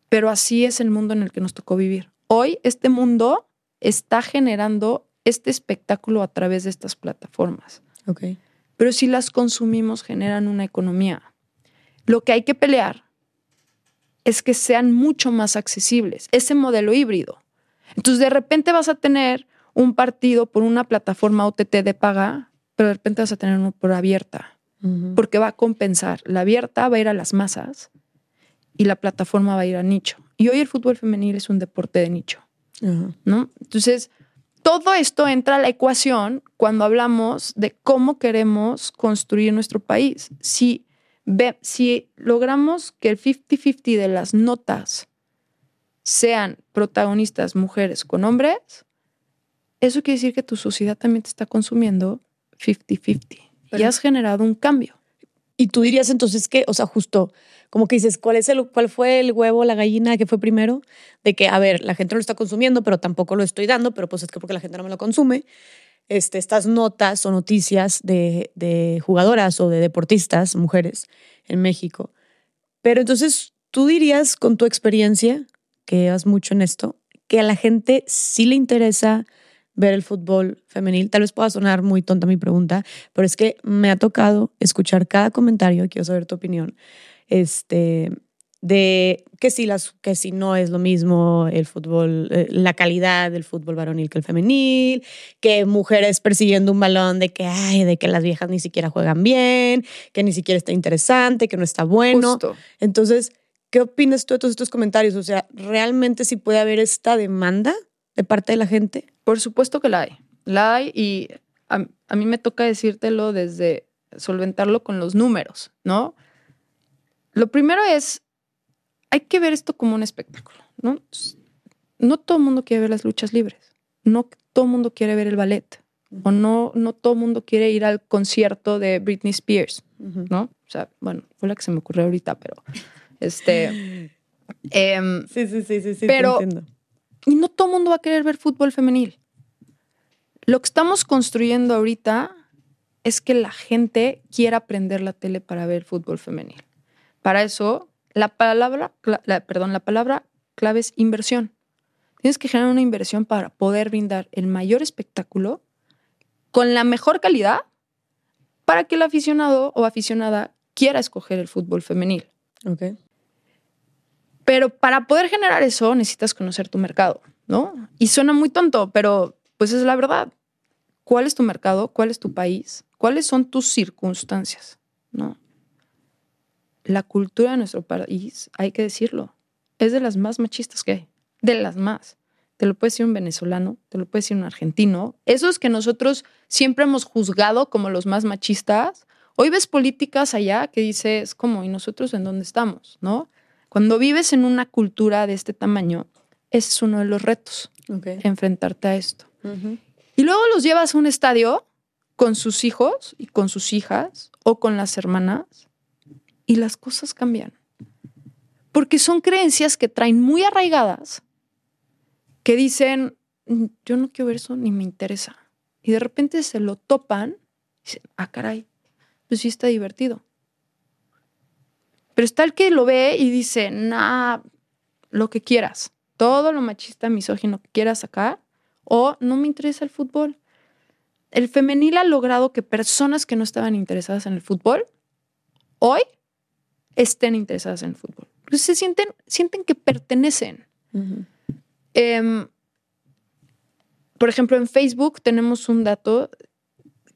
Pero así es el mundo en el que nos tocó vivir. Hoy este mundo está generando este espectáculo a través de estas plataformas. Ok. Pero si las consumimos generan una economía. Lo que hay que pelear es que sean mucho más accesibles, ese modelo híbrido. Entonces de repente vas a tener un partido por una plataforma OTT de paga, pero de repente vas a tener uno por abierta, porque va a compensar. La abierta va a ir a las masas y la plataforma va a ir a nicho. Y hoy el fútbol femenil es un deporte de nicho, ¿no? Entonces, todo esto entra a la ecuación cuando hablamos de cómo queremos construir nuestro país. Si, ve, si logramos que el 50-50 de las notas sean protagonistas mujeres con hombres, eso quiere decir que tu sociedad también te está consumiendo 50-50 y has generado un cambio. Y tú dirías entonces que, o sea, justo como que dices, ¿cuál, es el, ¿cuál fue el huevo, la gallina que fue primero? De que, a ver, la gente no lo está consumiendo, pero tampoco lo estoy dando, pero pues es que porque la gente no me lo consume. Este, estas notas o noticias de, de jugadoras o de deportistas, mujeres en México. Pero entonces, tú dirías con tu experiencia, que llevas mucho en esto, que a la gente sí le interesa ver el fútbol femenil. Tal vez pueda sonar muy tonta mi pregunta, pero es que me ha tocado escuchar cada comentario, quiero saber tu opinión, este, de que si, las, que si no es lo mismo el fútbol, eh, la calidad del fútbol varonil que el femenil, que mujeres persiguiendo un balón de que, ay, de que las viejas ni siquiera juegan bien, que ni siquiera está interesante, que no está bueno. Justo. Entonces, ¿qué opinas tú de todos estos comentarios? O sea, ¿realmente sí puede haber esta demanda de parte de la gente? Por supuesto que la hay. La hay y a, a mí me toca decírtelo desde solventarlo con los números, ¿no? Lo primero es, hay que ver esto como un espectáculo, ¿no? No todo el mundo quiere ver las luchas libres, no todo el mundo quiere ver el ballet, o no, no todo el mundo quiere ir al concierto de Britney Spears, ¿no? O sea, bueno, fue la que se me ocurrió ahorita, pero este... em, Sí, sí, sí, sí, sí. Pero- te entiendo. Y no todo el mundo va a querer ver fútbol femenil. Lo que estamos construyendo ahorita es que la gente quiera aprender la tele para ver fútbol femenil. Para eso, la palabra, la- perdón, la palabra clave es inversión. Tienes que generar una inversión para poder brindar el mayor espectáculo con la mejor calidad para que el aficionado o aficionada quiera escoger el fútbol femenil. Ok. Pero para poder generar eso necesitas conocer tu mercado, ¿no? Y suena muy tonto, pero pues es la verdad. ¿Cuál es tu mercado? ¿Cuál es tu país? ¿Cuáles son tus circunstancias? ¿No? La cultura de nuestro país, hay que decirlo, es de las más machistas que hay. De las más. Te lo puede decir un venezolano, te lo puede decir un argentino. Esos que nosotros siempre hemos juzgado como los más machistas. Hoy ves políticas allá que dices, ¿cómo? ¿Y nosotros en dónde estamos? ¿No? Cuando vives en una cultura de este tamaño, ese es uno de los retos, enfrentarte a esto. Y luego los llevas a un estadio con sus hijos y con sus hijas o con las hermanas y las cosas cambian. Porque son creencias que traen muy arraigadas que dicen, "Mm, yo no quiero ver eso ni me interesa. Y de repente se lo topan y dicen, ah, caray, pues sí está divertido. Pero está el que lo ve y dice, nah, lo que quieras, todo lo machista, misógino que quieras sacar, o no me interesa el fútbol. El femenil ha logrado que personas que no estaban interesadas en el fútbol, hoy estén interesadas en el fútbol. Porque se sienten, sienten que pertenecen. Em, por ejemplo, en Facebook tenemos un dato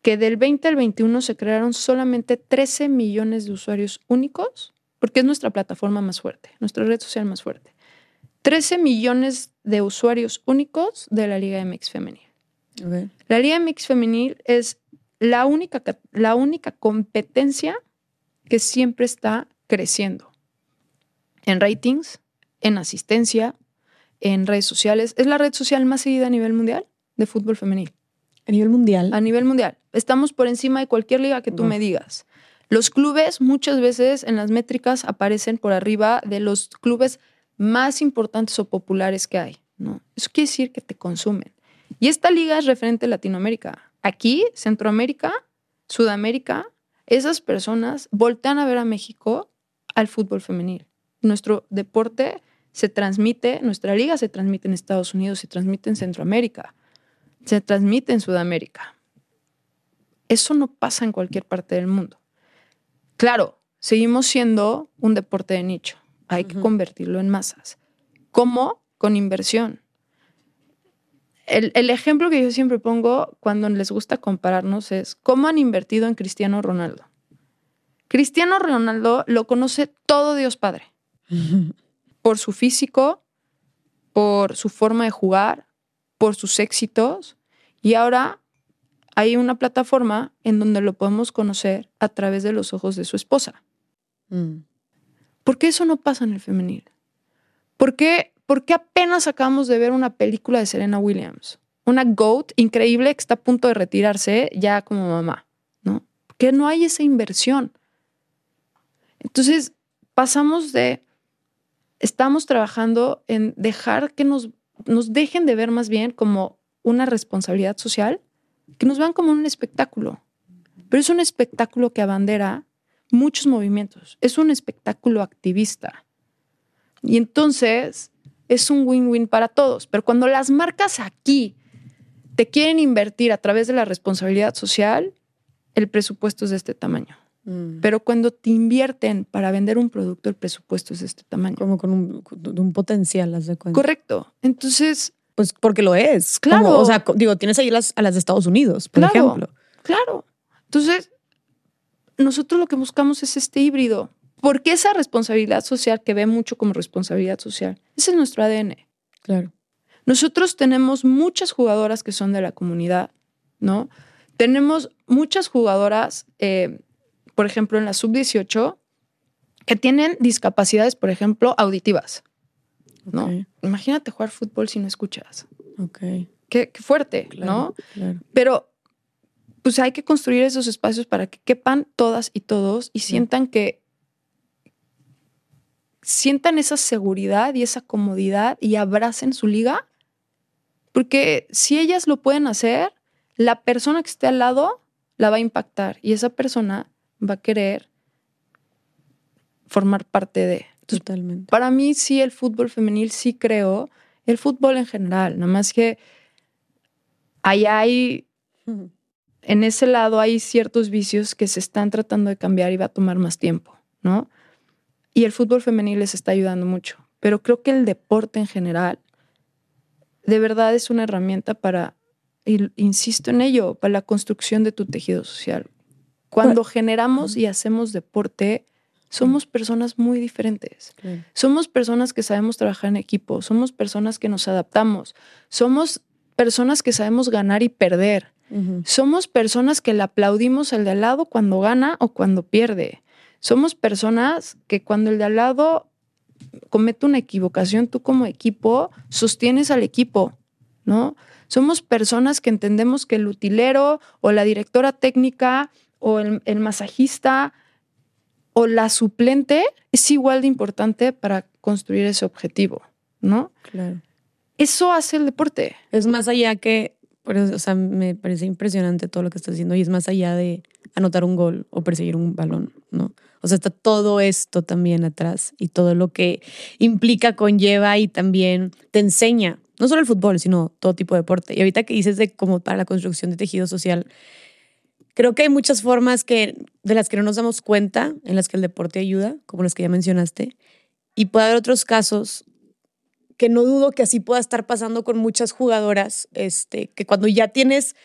que del 20 al 21 se crearon solamente 13 millones de usuarios únicos, porque es nuestra plataforma más fuerte, nuestra red social más fuerte. 13 millones de usuarios únicos de la Liga MX femenil. Ok. La Liga MX femenil es la única, ca- la única competencia que siempre está creciendo en ratings, en asistencia, en redes sociales. Es la red social más seguida a nivel mundial de fútbol femenil. A nivel mundial. A nivel mundial. Estamos por encima de cualquier liga que tú me digas. Los clubes muchas veces en las métricas aparecen por arriba de los clubes más importantes o populares que hay. ¿no? Eso quiere decir que te consumen. Y esta liga es referente a Latinoamérica. Aquí, Centroamérica, Sudamérica, esas personas voltean a ver a México al fútbol femenil. Nuestro deporte se transmite, nuestra liga se transmite en Estados Unidos, se transmite en Centroamérica, se transmite en Sudamérica. Eso no pasa en cualquier parte del mundo. Claro, seguimos siendo un deporte de nicho. Hay que convertirlo en masas. ¿Cómo? Con inversión. El, el, ejemplo que yo siempre pongo cuando les gusta compararnos es cómo han invertido en Cristiano Ronaldo. Cristiano Ronaldo lo conoce todo Dios Padre. por su físico, por su forma de jugar, por sus éxitos. Y ahora hay una plataforma en donde lo podemos conocer a través de los ojos de su esposa. Mm. ¿Por qué eso no pasa en el femenil? ¿Por qué, ¿Por qué apenas acabamos de ver una película de Serena Williams? Una GOAT increíble que está a punto de retirarse ya como mamá, ¿no? Porque no hay esa inversión. Entonces, pasamos de, estamos trabajando en dejar que nos, nos dejen de ver más bien como una responsabilidad social que nos vean como un espectáculo. Pero es un espectáculo que abandera muchos movimientos. Es un espectáculo activista. Y entonces es un win-win para todos. Pero cuando las marcas aquí te quieren invertir a través de la responsabilidad social, el presupuesto es de este tamaño. Mm. Pero cuando te invierten para vender un producto, el presupuesto es de este tamaño. Como con un, potencial, las de cuenta. Correcto. Entonces, pues porque lo es. Claro. o sea, digo, tienes ahí las, a las de Estados Unidos, por ejemplo. Claro. Entonces, nosotros lo que buscamos es este híbrido. Porque esa responsabilidad social que ve mucho como responsabilidad social, ese es nuestro ADN. Claro. Nosotros tenemos muchas jugadoras que son de la comunidad, ¿no? Tenemos muchas jugadoras, eh, por ejemplo, en la sub-18, que tienen discapacidades, por ejemplo, auditivas. ¿No? Imagínate jugar fútbol si no escuchas. Ok. Qué, fuerte, ¿no? Pero pues hay que construir esos espacios para que quepan todas y todos y sientan que sientan esa seguridad y esa comodidad y abracen su liga. Porque si ellas lo pueden hacer, la persona que esté al lado la va a impactar y esa persona va a querer formar parte de. Totalmente. Para mí sí el fútbol femenil sí creo, el fútbol en general, nada más que ahí hay, en ese lado hay ciertos vicios que se están tratando de cambiar y va a tomar más tiempo, ¿no? Y el fútbol femenil les está ayudando mucho, pero creo que el deporte en general de verdad es una herramienta para, insisto en ello, para la construcción de tu tejido social. Cuando generamos y hacemos deporte, somos personas muy diferentes. Somos personas que sabemos trabajar en equipo, somos personas que nos adaptamos, somos personas que sabemos ganar y perder. Somos personas que le aplaudimos al de al lado cuando gana o cuando pierde. Somos personas que cuando el de al lado comete una equivocación, tú como equipo sostienes al equipo, ¿no? Somos personas que entendemos que el utilero o la directora técnica o el masajista o la suplente es igual de importante para construir ese objetivo, ¿no? Claro. Eso hace el deporte. Es más allá que, o sea, me parece impresionante todo lo que estás haciendo y es más allá de anotar un gol o perseguir un balón, ¿no? O sea, está todo esto también atrás y todo lo que implica, conlleva y también te enseña, no solo el fútbol, sino todo tipo de deporte. Y ahorita que dices de como para la construcción de tejido social, Creo que hay muchas formas que, de las que no nos damos cuenta, en las que el deporte ayuda, como las que ya mencionaste, y puede haber otros casos que no dudo que así pueda estar pasando con muchas jugadoras, este, que cuando ya tienes,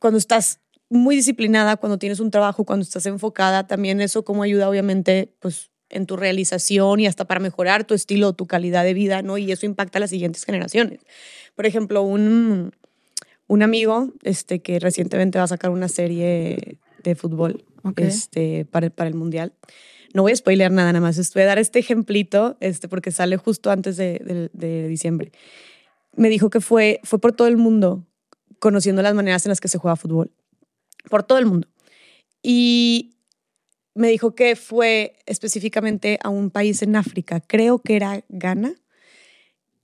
cuando estás muy disciplinada, cuando tienes un trabajo, cuando estás enfocada, también eso como ayuda obviamente pues en tu realización y hasta para mejorar tu estilo, tu calidad de vida, ¿no? Y eso impacta a las siguientes generaciones. Por ejemplo, un, un amigo este, que recientemente va a sacar una serie de fútbol este, para, el, para el Mundial. No voy a spoiler nada, nada más. Estoy a dar este ejemplito este, porque sale justo antes de, de, diciembre. Me dijo que fue, fue por todo el mundo conociendo las maneras en las que se juega fútbol. Por todo el mundo. Y me dijo que fue específicamente a un país en África, creo que era Ghana,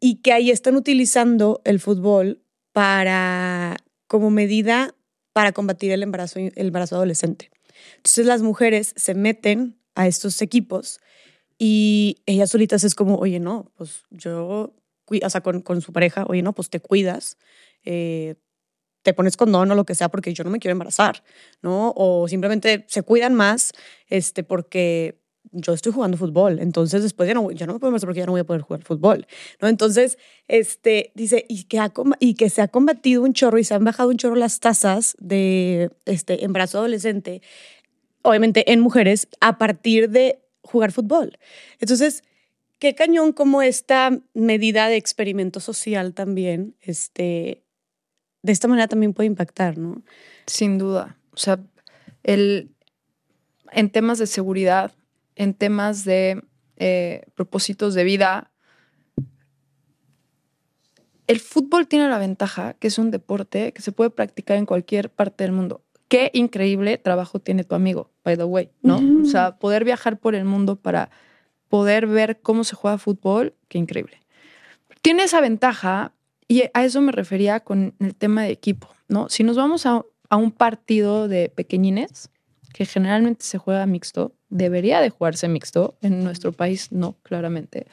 y que ahí están utilizando el fútbol para, como medida para combatir el embarazo, el embarazo adolescente. Entonces las mujeres se meten a estos equipos y ellas solitas es como, oye, no, pues yo, o sea, con, con su pareja, oye, no, pues te cuidas, eh, te pones condón o lo que sea porque yo no me quiero embarazar, ¿no? O simplemente se cuidan más este, porque yo estoy jugando fútbol, entonces después ya no, ya no me puedo embarazar porque ya no voy a poder jugar fútbol. Entonces, este, dice, y que, y que se ha combatido un chorro y se han bajado un chorro las tasas de este, embarazo adolescente, obviamente en mujeres, a partir de jugar fútbol. Entonces, qué cañón como esta medida de experimento social también, este, de esta manera también puede impactar, ¿no? Sin duda. O sea, el, en temas de seguridad, en temas de eh, propósitos de vida, el fútbol tiene la ventaja que es un deporte que se puede practicar en cualquier parte del mundo. Qué increíble trabajo tiene tu amigo, by the way, ¿no? O sea, poder viajar por el mundo para poder ver cómo se juega fútbol, qué increíble. Tiene esa ventaja y a eso me refería con el tema de equipo, ¿no? Si nos vamos a, un partido de pequeñines, que generalmente se juega mixto, debería de jugarse mixto, en nuestro país no, claramente.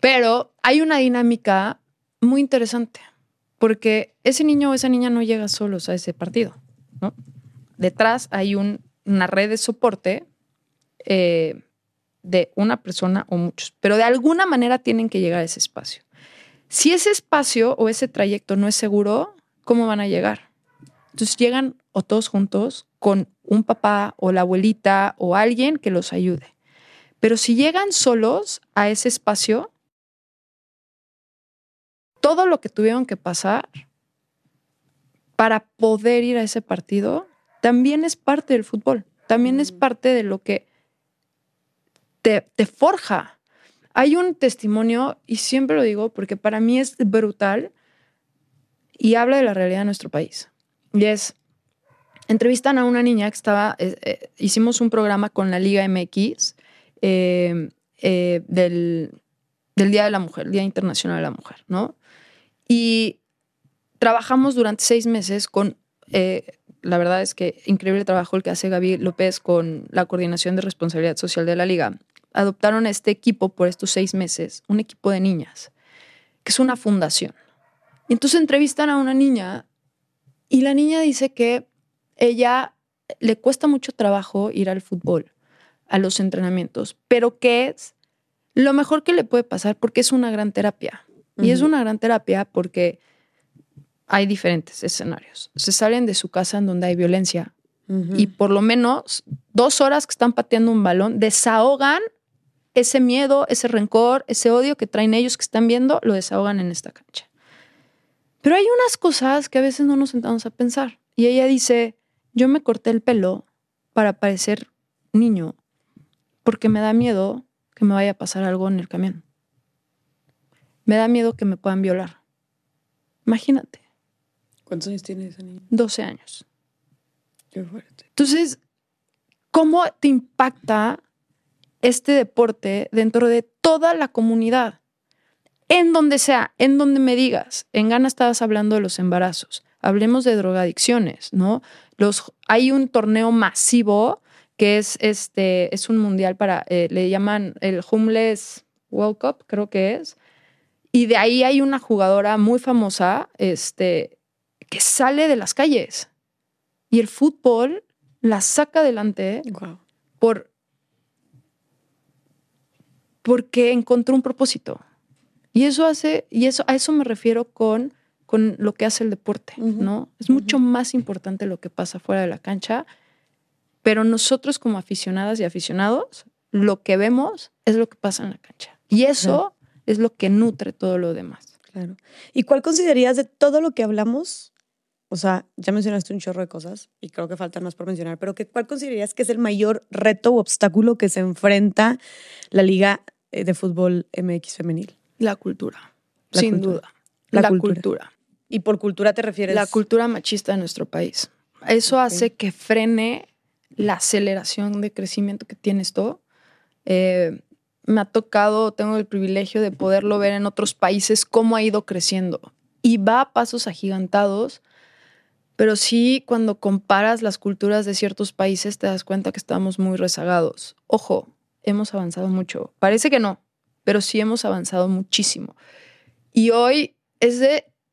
Pero hay una dinámica muy interesante, porque ese niño o esa niña no llega solos a ese partido, ¿no? Detrás hay una red de soporte eh, de una persona o muchos, pero de alguna manera tienen que llegar a ese espacio. Si ese espacio o ese trayecto no es seguro, ¿cómo van a llegar? Entonces llegan o todos juntos con un papá o la abuelita o alguien que los ayude. Pero si llegan solos a ese espacio, todo lo que tuvieron que pasar para poder ir a ese partido también es parte del fútbol, también es parte de lo que te, te forja hay un testimonio, y siempre lo digo porque para mí es brutal y habla de la realidad de nuestro país. Y es, entrevistan a una niña que estaba, eh, eh, hicimos un programa con la Liga MX eh, del, Día de la Mujer, Día Internacional de la Mujer, ¿no? Y trabajamos durante seis meses con, la verdad es que increíble trabajo el que hace Gaby López con la coordinación de responsabilidad social de la liga adoptaron este equipo por estos seis meses, un equipo de niñas, que es una fundación. Y entonces entrevistan a una niña y la niña dice que ella le cuesta mucho trabajo ir al fútbol, a los entrenamientos, pero que es lo mejor que le puede pasar porque es una gran terapia. Y es una gran terapia porque hay diferentes escenarios. Se salen de su casa en donde hay violencia y por lo menos dos horas que están pateando un balón desahogan ese miedo, ese rencor, ese odio que traen ellos que están viendo, lo desahogan en esta cancha. Pero hay unas cosas que a veces no nos sentamos a pensar. Y ella dice, yo me corté el pelo para parecer niño porque me da miedo que me vaya a pasar algo en el camión. Me da miedo que me puedan violar. Imagínate. ¿Cuántos años tiene esa niña? 12 años. Qué fuerte. Entonces, ¿cómo te impacta este deporte dentro de toda la comunidad. En donde sea, en donde me digas. En Gana estabas hablando de los embarazos. Hablemos de drogadicciones, ¿no? Los, hay un torneo masivo que es, este, es un mundial para, eh, le llaman el Homeless World Cup, creo que es. Y de ahí hay una jugadora muy famosa este, que sale de las calles. Y el fútbol la saca adelante por porque encontró un propósito. Y eso hace, y eso, a eso me refiero con, con lo que hace el deporte, ¿no? Es mucho más importante lo que pasa fuera de la cancha, pero nosotros como aficionadas y aficionados, lo que vemos es lo que pasa en la cancha. Y eso es lo que nutre todo lo demás. Claro. ¿Y cuál considerarías de todo lo que hablamos? O sea, ya mencionaste un chorro de cosas y creo que faltan más por mencionar, pero ¿cuál considerarías que es el mayor reto o obstáculo que se enfrenta la Liga eh, de Fútbol MX femenil? La cultura, sin duda. La, cultura. ¿Y por cultura te refieres? La cultura machista de nuestro país. Eso hace que frene la aceleración de crecimiento que tiene esto. Eh, me ha tocado, tengo el privilegio de poderlo ver en otros países, cómo ha ido creciendo. Y va a pasos agigantados, pero sí cuando comparas las culturas de ciertos países te das cuenta que estamos muy rezagados. Ojo, hemos avanzado mucho. Parece que no, pero sí hemos avanzado muchísimo. Y hoy es,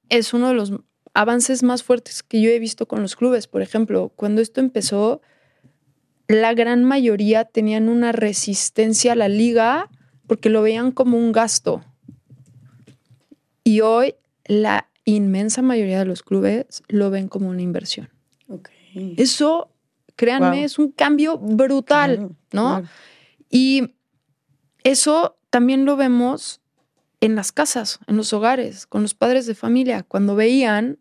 es uno de los avances más fuertes que yo he visto con los clubes. Por ejemplo, cuando esto empezó, la gran mayoría tenían una resistencia a la liga porque lo veían como un gasto. Y hoy la inmensa mayoría de los clubes lo ven como una inversión. Eso, créanme, es un cambio brutal, ¿no? Y eso también lo vemos en las casas, en los hogares, con los padres de familia, cuando veían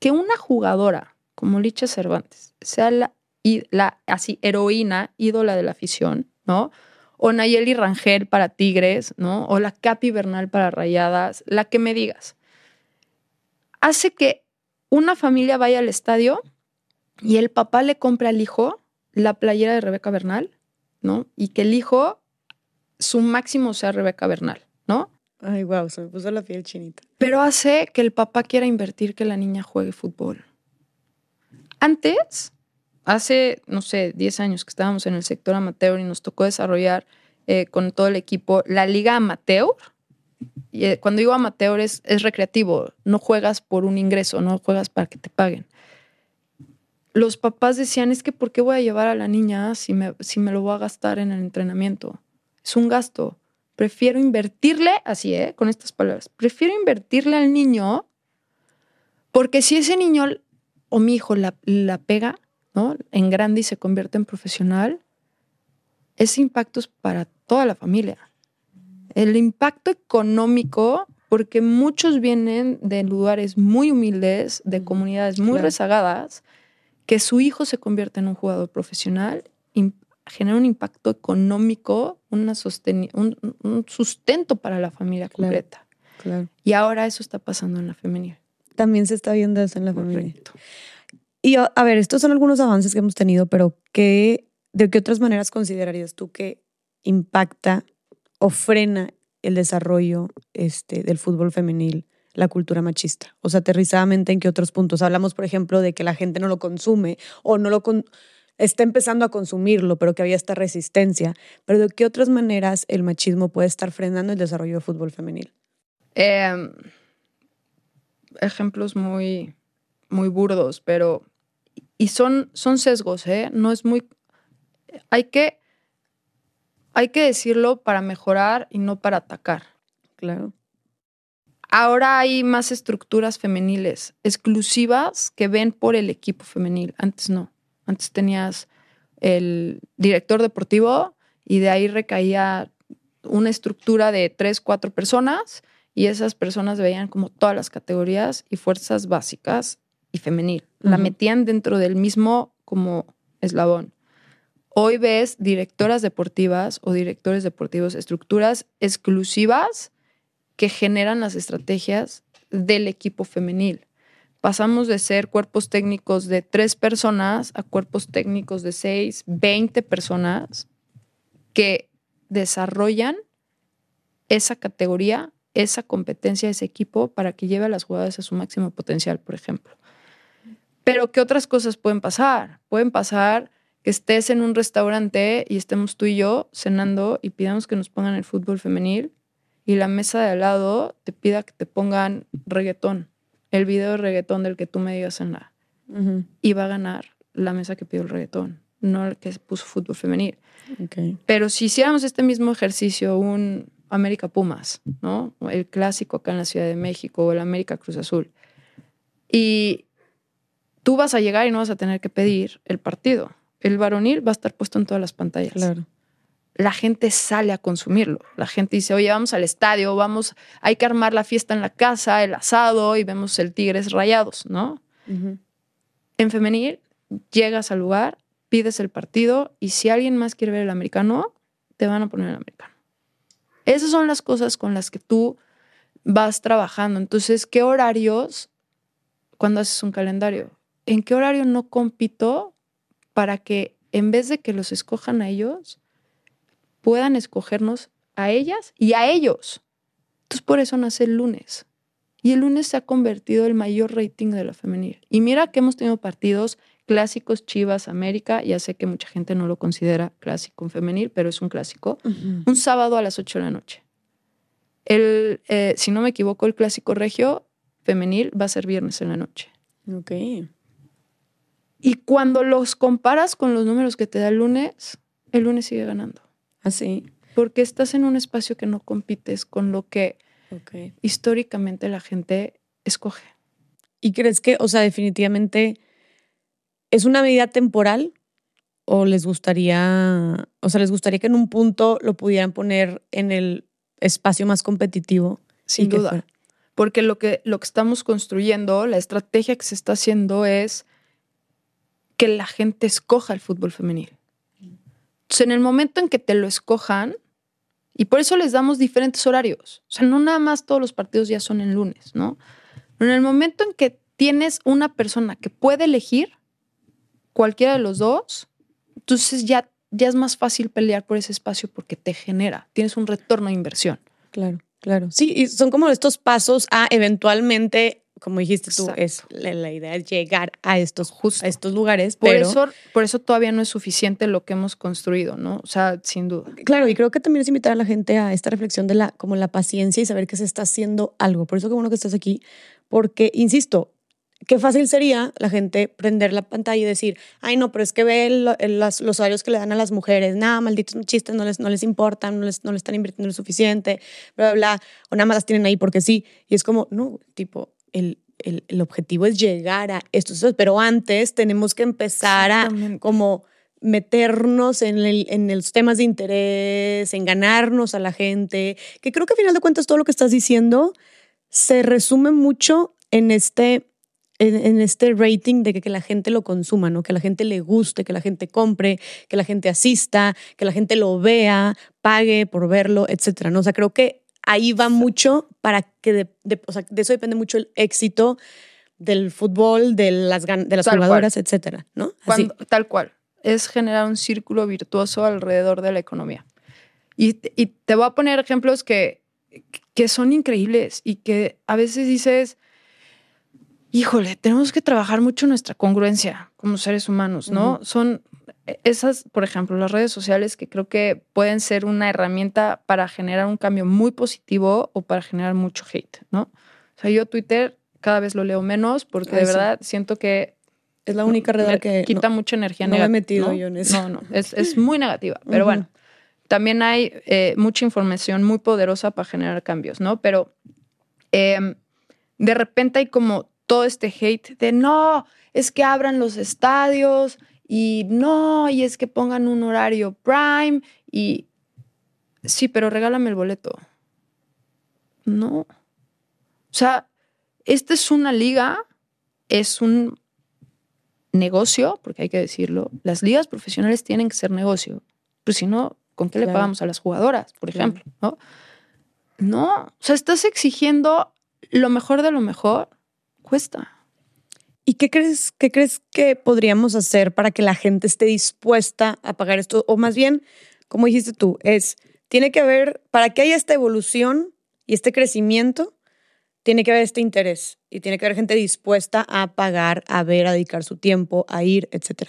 que una jugadora como Licha Cervantes sea la, así heroína, ídola de la afición, ¿no? O Nayeli Rangel para Tigres, ¿no? O la Capi Bernal para Rayadas, la que me digas. Hace que una familia vaya al estadio y el papá le compre al hijo la playera de Rebeca Bernal, ¿no? Y que el hijo, su máximo sea Rebeca Bernal, ¿no? Ay, wow, se me puso la piel chinita. Pero hace que el papá quiera invertir que la niña juegue fútbol. Antes, hace, no sé, 10 años que estábamos en el sector amateur y nos tocó desarrollar eh, con todo el equipo la liga amateur. Y eh, cuando digo amateur es, es recreativo, no juegas por un ingreso, no juegas para que te paguen. Los papás decían, es que ¿por qué voy a llevar a la niña si me, si me lo voy a gastar en el entrenamiento? Es un gasto prefiero invertirle, así, ¿eh? con estas palabras, prefiero invertirle al niño porque si ese niño o mi hijo la, la pega, ¿no? En grande y se convierte en profesional, ese impacto es para toda la familia. El impacto económico, porque muchos vienen de lugares muy humildes, de comunidades muy rezagadas, que su hijo se convierte en un jugador profesional, genera un impacto económico, una un, sustento para la familia completa. Claro. Y ahora eso está pasando en la femenina. También se está viendo eso en la femenina. Y a ver, estos son algunos avances que hemos tenido, pero ¿qué, ¿de qué otras maneras considerarías tú que impacta o frena el desarrollo este, del fútbol femenil, la cultura machista? O sea, aterrizadamente, ¿en qué otros puntos? Hablamos, por ejemplo, de que la gente no lo consume o no lo, con, está empezando a consumirlo, pero que había esta resistencia. Pero ¿de qué otras maneras el machismo puede estar frenando el desarrollo del fútbol femenil? Em, ejemplos muy, muy burdos, pero... Y son, son sesgos, ¿eh? No es muy... Hay que, hay que decirlo para mejorar y no para atacar. Claro. Ahora hay más estructuras femeniles exclusivas que ven por el equipo femenil. Antes no. Antes tenías el director deportivo y de ahí recaía una estructura de tres, cuatro personas y esas personas veían como todas las categorías y fuerzas básicas y femenil. La metían dentro del mismo como eslabón. Hoy ves directoras deportivas o directores deportivos, estructuras exclusivas que generan las estrategias del equipo femenil pasamos de ser cuerpos técnicos de tres personas a cuerpos técnicos de seis, veinte personas que desarrollan esa categoría, esa competencia, ese equipo para que lleve a las jugadoras a su máximo potencial, por ejemplo. Pero ¿qué otras cosas pueden pasar? Pueden pasar que estés en un restaurante y estemos tú y yo cenando y pidamos que nos pongan el fútbol femenil y la mesa de al lado te pida que te pongan reggaetón el video de reggaetón del que tú me digas en la. Y va a ganar la mesa que pidió el reggaetón, no el que puso fútbol femenil. Pero si hiciéramos este mismo ejercicio, un América Pumas, ¿no? El clásico acá en la Ciudad de México o el América Cruz Azul. Y tú vas a llegar y no vas a tener que pedir el partido. El varonil va a estar puesto en todas las pantallas. Claro la gente sale a consumirlo. La gente dice, oye, vamos al estadio, vamos, hay que armar la fiesta en la casa, el asado y vemos el Tigres rayados, ¿no? En femenil, llegas al lugar, pides el partido y si alguien más quiere ver el americano, te van a poner el americano. Esas son las cosas con las que tú vas trabajando. Entonces, ¿qué horarios, cuando haces un calendario, en qué horario no compito para que en vez de que los escojan a ellos, puedan escogernos a ellas y a ellos. Entonces por eso nace el lunes. Y el lunes se ha convertido el mayor rating de la femenil. Y mira que hemos tenido partidos clásicos Chivas América. Ya sé que mucha gente no lo considera clásico en femenil, pero es un clásico. Un sábado a las 8 de la noche. El, eh, si no me equivoco, el clásico regio femenil va a ser viernes en la noche. Ok. Y cuando los comparas con los números que te da el lunes, el lunes sigue ganando. Así. Porque estás en un espacio que no compites con lo que históricamente la gente escoge. ¿Y crees que, o sea, definitivamente es una medida temporal o les gustaría, o sea, les gustaría que en un punto lo pudieran poner en el espacio más competitivo? Sin duda. fuera- Porque lo que, lo que estamos construyendo, la estrategia que se está haciendo es que la gente escoja el fútbol femenil. En el momento en que te lo escojan, y por eso les damos diferentes horarios, o sea, no nada más todos los partidos ya son en lunes, ¿no? Pero en el momento en que tienes una persona que puede elegir cualquiera de los dos, entonces ya, ya es más fácil pelear por ese espacio porque te genera, tienes un retorno de inversión. Claro, claro. Sí, y son como estos pasos a eventualmente, como dijiste tú, Exacto. es la, idea es llegar a estos, Justo. a estos lugares, Por, pero eso, por eso todavía no es suficiente lo que hemos construido, ¿no? O sea, sin duda. claro, y creo que también es invitar a la gente a esta reflexión de la como la paciencia y saber que se está haciendo algo. Por eso qué bueno que estás aquí, porque insisto, qué fácil sería la gente prender la pantalla y decir, ay no, pero es que ve el- el- las- los salarios que le dan a las mujeres, nada, malditos chistes, no les, no les importan, no les, no les están invirtiendo lo suficiente, bla, bla, bla, o nada más las tienen ahí porque sí. Y es como, no, tipo, el, el, el objetivo es llegar a esto, pero antes tenemos que empezar a como meternos en, el- en los temas de interés, en ganarnos a la gente, que creo que a final de cuentas todo lo que estás diciendo se resume mucho en este, en, en este rating de que, que la gente lo consuma, ¿no? Que la gente le guste, que la gente compre, que la gente asista, que la gente lo vea, pague por verlo, etcétera, ¿no? O sea, creo que ahí va mucho para que de, de- o sea, de eso depende mucho el éxito del fútbol, de las, de las Tal cual. jugadoras, etcétera, ¿no? Así. Cuando- tal cual. Es generar un círculo virtuoso alrededor de la economía. Y, y te voy a poner ejemplos que, que son increíbles y que a veces dices, híjole, tenemos que trabajar mucho nuestra congruencia como seres humanos, ¿no? Son esas, por ejemplo, las redes sociales que creo que pueden ser una herramienta para generar un cambio muy positivo o para generar mucho hate, ¿no? O sea, yo Twitter cada vez lo leo menos porque Ay, de sí. verdad siento que Es la única red que quita no- mucha energía no me he negativa. metido ¿no? yo en eso. No, no, es, es muy negativa. Pero bueno, también hay eh, mucha información muy poderosa para generar cambios, ¿no? Pero eh, de repente hay como todo este hate de no, es que abran los estadios y no, y es que pongan un horario prime y sí, pero regálame el boleto. No. O sea, esta es una liga, es un negocio, porque hay que decirlo, las ligas profesionales tienen que ser negocio. Pues si no, ¿con qué le pagamos a las jugadoras, por Claro. ejemplo? ¿no? no, o sea, estás exigiendo lo mejor de lo mejor, cuesta. ¿Y qué crees, qué crees que podríamos hacer para que la gente esté dispuesta a pagar esto? O más bien, como dijiste tú, es, tiene que haber, para que haya esta evolución y este crecimiento, tiene que haber este interés y tiene que haber gente dispuesta a pagar, a ver, a dedicar su tiempo, a ir, etc.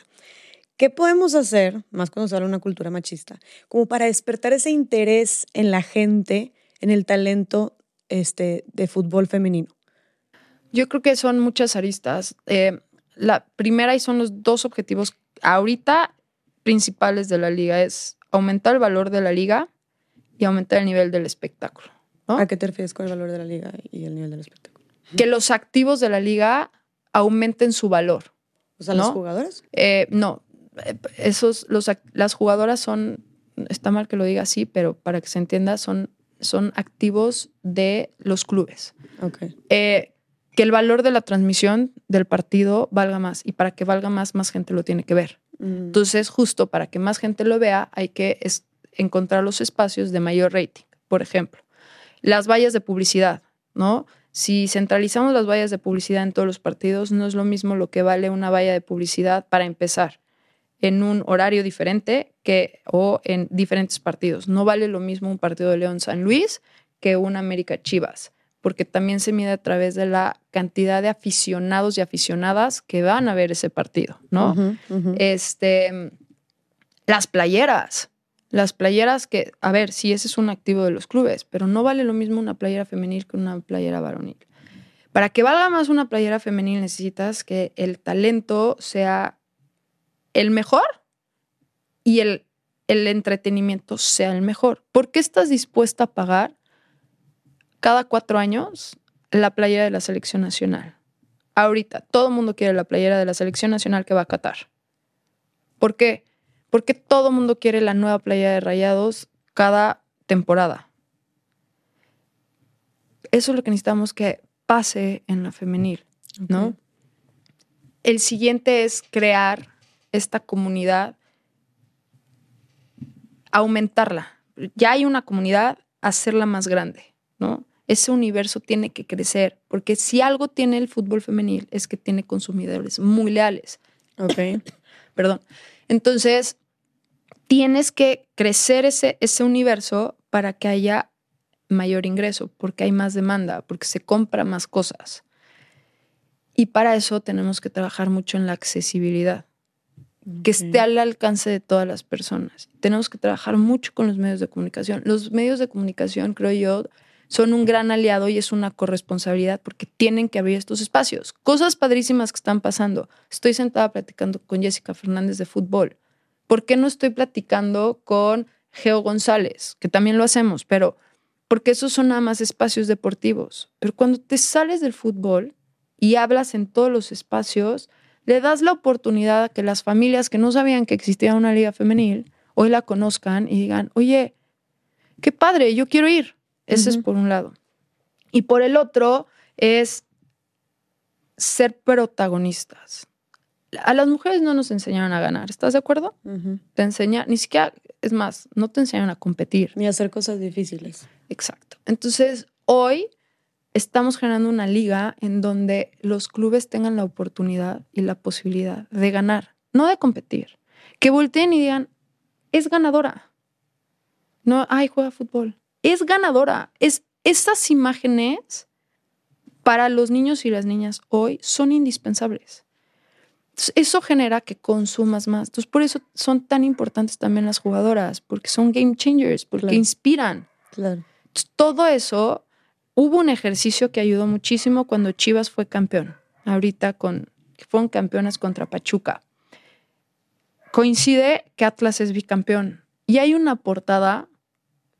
¿Qué podemos hacer, más cuando se habla de una cultura machista, como para despertar ese interés en la gente, en el talento este, de fútbol femenino? Yo creo que son muchas aristas. Eh, la primera y son los dos objetivos ahorita principales de la liga es aumentar el valor de la liga y aumentar el nivel del espectáculo. ¿no? ¿A qué te refieres con el valor de la liga y el nivel del espectáculo? Que los activos de la liga aumenten su valor. O sea, las ¿No? jugadoras. Eh, no, eh, esos, los, las jugadoras son, está mal que lo diga así, pero para que se entienda, son, son activos de los clubes. Ok. Eh, que el valor de la transmisión del partido valga más y para que valga más, más gente lo tiene que ver. Mm, Entonces, justo para que más gente lo vea, hay que es- encontrar los espacios de mayor rating. Por ejemplo, las vallas de publicidad, ¿no? Si centralizamos las vallas de publicidad en todos los partidos, no es lo mismo lo que vale una valla de publicidad para empezar en un horario diferente que, o en diferentes partidos. No vale lo mismo un partido de León San Luis que un América Chivas, porque también se mide a través de la cantidad de aficionados y aficionadas que van a ver ese partido, ¿no? Este, las playeras. Las playeras que, a ver, sí, ese es un activo de los clubes, pero no vale lo mismo una playera femenil que una playera varonil. Para que valga más una playera femenil necesitas que el talento sea el mejor y el, el entretenimiento sea el mejor. ¿Por qué estás dispuesta a pagar cada cuatro años la playera de la selección nacional? Ahorita, todo el mundo quiere la playera de la selección nacional que va a Qatar. ¿Por qué? Porque todo el mundo quiere la nueva playera de rayados cada temporada. Eso es lo que necesitamos que pase en la femenil, ¿no? El siguiente es crear esta comunidad, aumentarla. Ya hay una comunidad, hacerla más grande, ¿no? Ese universo tiene que crecer, porque si algo tiene el fútbol femenil es que tiene consumidores muy leales. Ok. Perdón. Entonces, tienes que crecer ese, ese universo para que haya mayor ingreso, porque hay más demanda, porque se compra más cosas. Y para eso tenemos que trabajar mucho en la accesibilidad que esté al alcance de todas las personas. Tenemos que trabajar mucho con los medios de comunicación. Los medios de comunicación, creo yo, son un gran aliado y es una corresponsabilidad porque tienen que abrir estos espacios. Cosas padrísimas que están pasando. Estoy sentada platicando con Jessica Fernández de fútbol. ¿Por qué no estoy platicando con Geo González? Que también lo hacemos, pero porque esos son nada más espacios deportivos. Pero cuando te sales del fútbol y hablas en todos los espacios, le das la oportunidad a que las familias que no sabían que existía una liga femenil hoy la conozcan y digan, oye, qué padre, yo quiero ir. Ese es por un lado. Y por el otro es ser protagonistas. A las mujeres no nos enseñaron a ganar, ¿estás de acuerdo? Te enseñan, ni siquiera, es más, no te enseñan a competir. Ni a hacer cosas difíciles. Exacto. Entonces, hoy estamos generando una liga en donde los clubes tengan la oportunidad y la posibilidad de ganar, no de competir. Que volteen y digan, es ganadora. No, ay, juega fútbol. Es ganadora. Es estas imágenes para los niños y las niñas hoy son indispensables. eso genera que consumas más. Entonces, por eso son tan importantes también las jugadoras, porque son game changers, porque inspiran. Claro. todo eso Hubo un ejercicio que ayudó muchísimo cuando Chivas fue campeón, ahorita con, fueron campeonas contra Pachuca. Coincide que Atlas es bicampeón y hay una portada,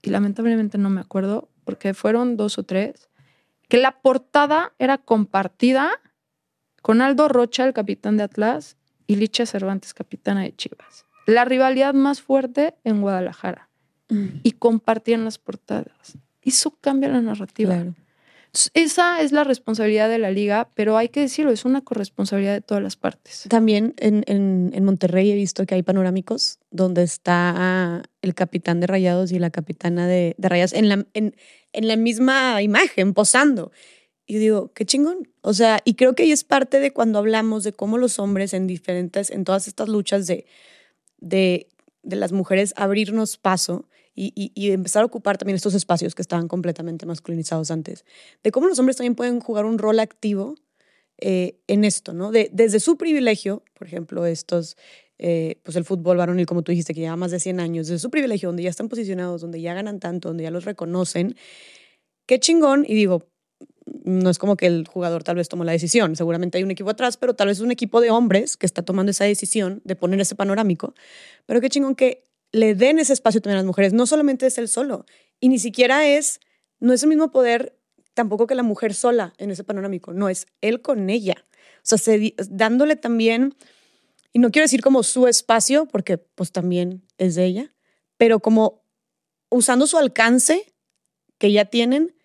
y lamentablemente no me acuerdo porque fueron dos o tres, que la portada era compartida con Aldo Rocha, el capitán de Atlas, y Licha Cervantes, capitana de Chivas. La rivalidad más fuerte en Guadalajara. Mm. Y compartían las portadas eso cambia la narrativa. Esa es la responsabilidad de la liga, pero hay que decirlo, es una corresponsabilidad de todas las partes. También en, en, Monterrey he visto que hay panorámicos donde está el capitán de Rayados y la capitana de, de Rayados en la, en, en la misma imagen, posando. Y digo, qué chingón. O sea, y creo que ahí es parte de cuando hablamos de cómo los hombres en diferentes, en todas estas luchas de, de, de las mujeres abrirnos paso y, empezar a ocupar también estos espacios que estaban completamente masculinizados antes, de cómo los hombres también pueden jugar un rol activo eh, en esto, ¿no? De, desde su privilegio, por ejemplo, estos, eh, pues el fútbol varonil, como tú dijiste, que lleva más de 100 años, desde su privilegio, donde ya están posicionados, donde ya ganan tanto, donde ya los reconocen, qué chingón, y digo, no es como que el jugador tal vez tomó la decisión, seguramente hay un equipo atrás, pero tal vez es un equipo de hombres que está tomando esa decisión de poner ese panorámico, pero qué chingón que le den ese espacio también a las mujeres. No solamente es él solo. Y ni siquiera es, no es el mismo poder tampoco que la mujer sola en ese panorámico. No, es él con ella. O sea, dándole también, y no quiero decir como su espacio, porque pues también es de ella, pero como usando su alcance que ya tienen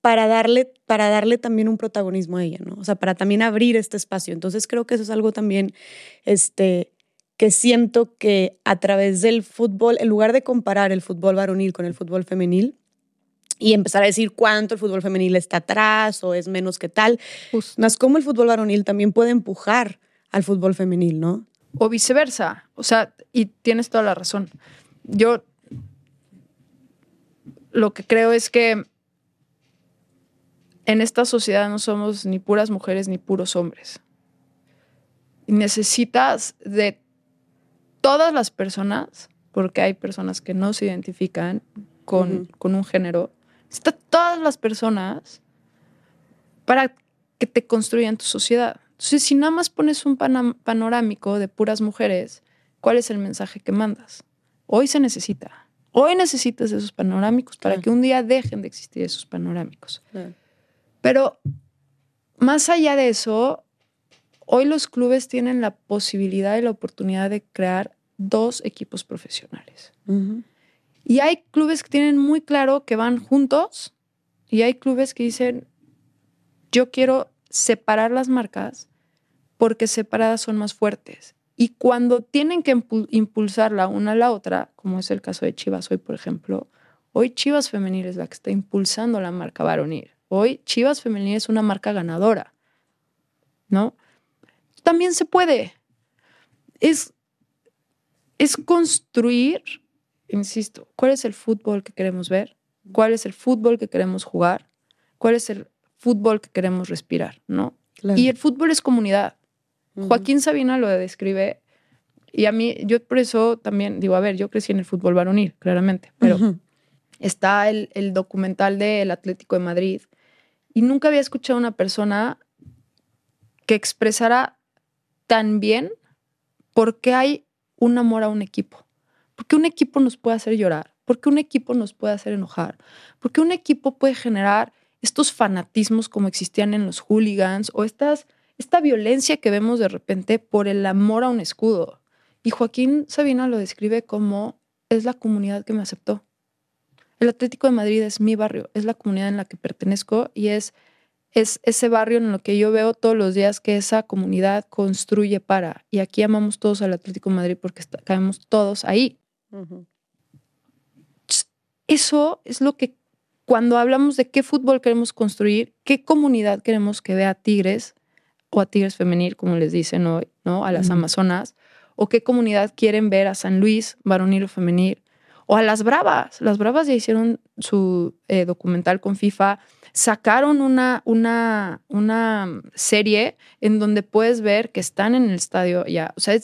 para darle, para darle también un protagonismo a ella, ¿no? O sea, para también abrir este espacio. Entonces creo que eso es algo también, este, que siento que a través del fútbol, en lugar de comparar el fútbol varonil con el fútbol femenil, y empezar a decir cuánto el fútbol femenil está atrás o es menos que tal, más como el fútbol varonil también puede empujar al fútbol femenil, ¿no? o viceversa. O sea, y tienes toda la razón. Yo lo que creo es que en esta sociedad no somos ni puras mujeres ni puros hombres. Necesitas de todas las personas, porque hay personas que no se identifican con, con un género, necesitas todas las personas para que te construyan tu sociedad. Entonces, si nada más pones un panorámico de puras mujeres, ¿cuál es el mensaje que mandas? Hoy se necesita. Hoy necesitas esos panorámicos para que un día dejen de existir esos panorámicos. Pero más allá de eso, hoy los clubes tienen la posibilidad y la oportunidad de crear dos equipos profesionales. Y hay clubes que tienen muy claro que van juntos y hay clubes que dicen, yo quiero separar las marcas porque separadas son más fuertes. Y cuando tienen que impulsar la una a la otra, como es el caso de Chivas hoy, por ejemplo, hoy Chivas Femenil es la que está impulsando la marca varonil. Hoy Chivas Femenil es una marca ganadora, ¿no? También se puede. Es, es construir, insisto, cuál es el fútbol que queremos ver, cuál es el fútbol que queremos jugar, cuál es el fútbol que queremos respirar, ¿no? Y el fútbol es comunidad. Joaquín Sabina lo describe y a mí, yo por eso también digo, a ver, yo crecí en el fútbol varonil, claramente, pero está el, el documental del Atlético de Madrid y nunca había escuchado a una persona que expresara tan bien por qué hay un amor a un equipo. Porque un equipo nos puede hacer llorar, porque un equipo nos puede hacer enojar, porque un equipo puede generar estos fanatismos como existían en los hooligans o estas, esta violencia que vemos de repente por el amor a un escudo. Y Joaquín Sabina lo describe como es la comunidad que me aceptó. El Atlético de Madrid es mi barrio, es la comunidad en la que pertenezco y es, es ese barrio en lo que yo veo todos los días que esa comunidad construye para. Y aquí amamos todos al Atlético de Madrid porque caemos todos ahí. Eso es lo que cuando hablamos de qué fútbol queremos construir, qué comunidad queremos que vea a Tigres o a Tigres Femenil, como les dicen hoy, ¿no? A las Amazonas, o qué comunidad quieren ver a San Luis, varonil o femenil, o a las Bravas. Las Bravas ya hicieron su eh, documental con FIFA, sacaron una, una, una serie en donde puedes ver que están en el estadio ya. O sea,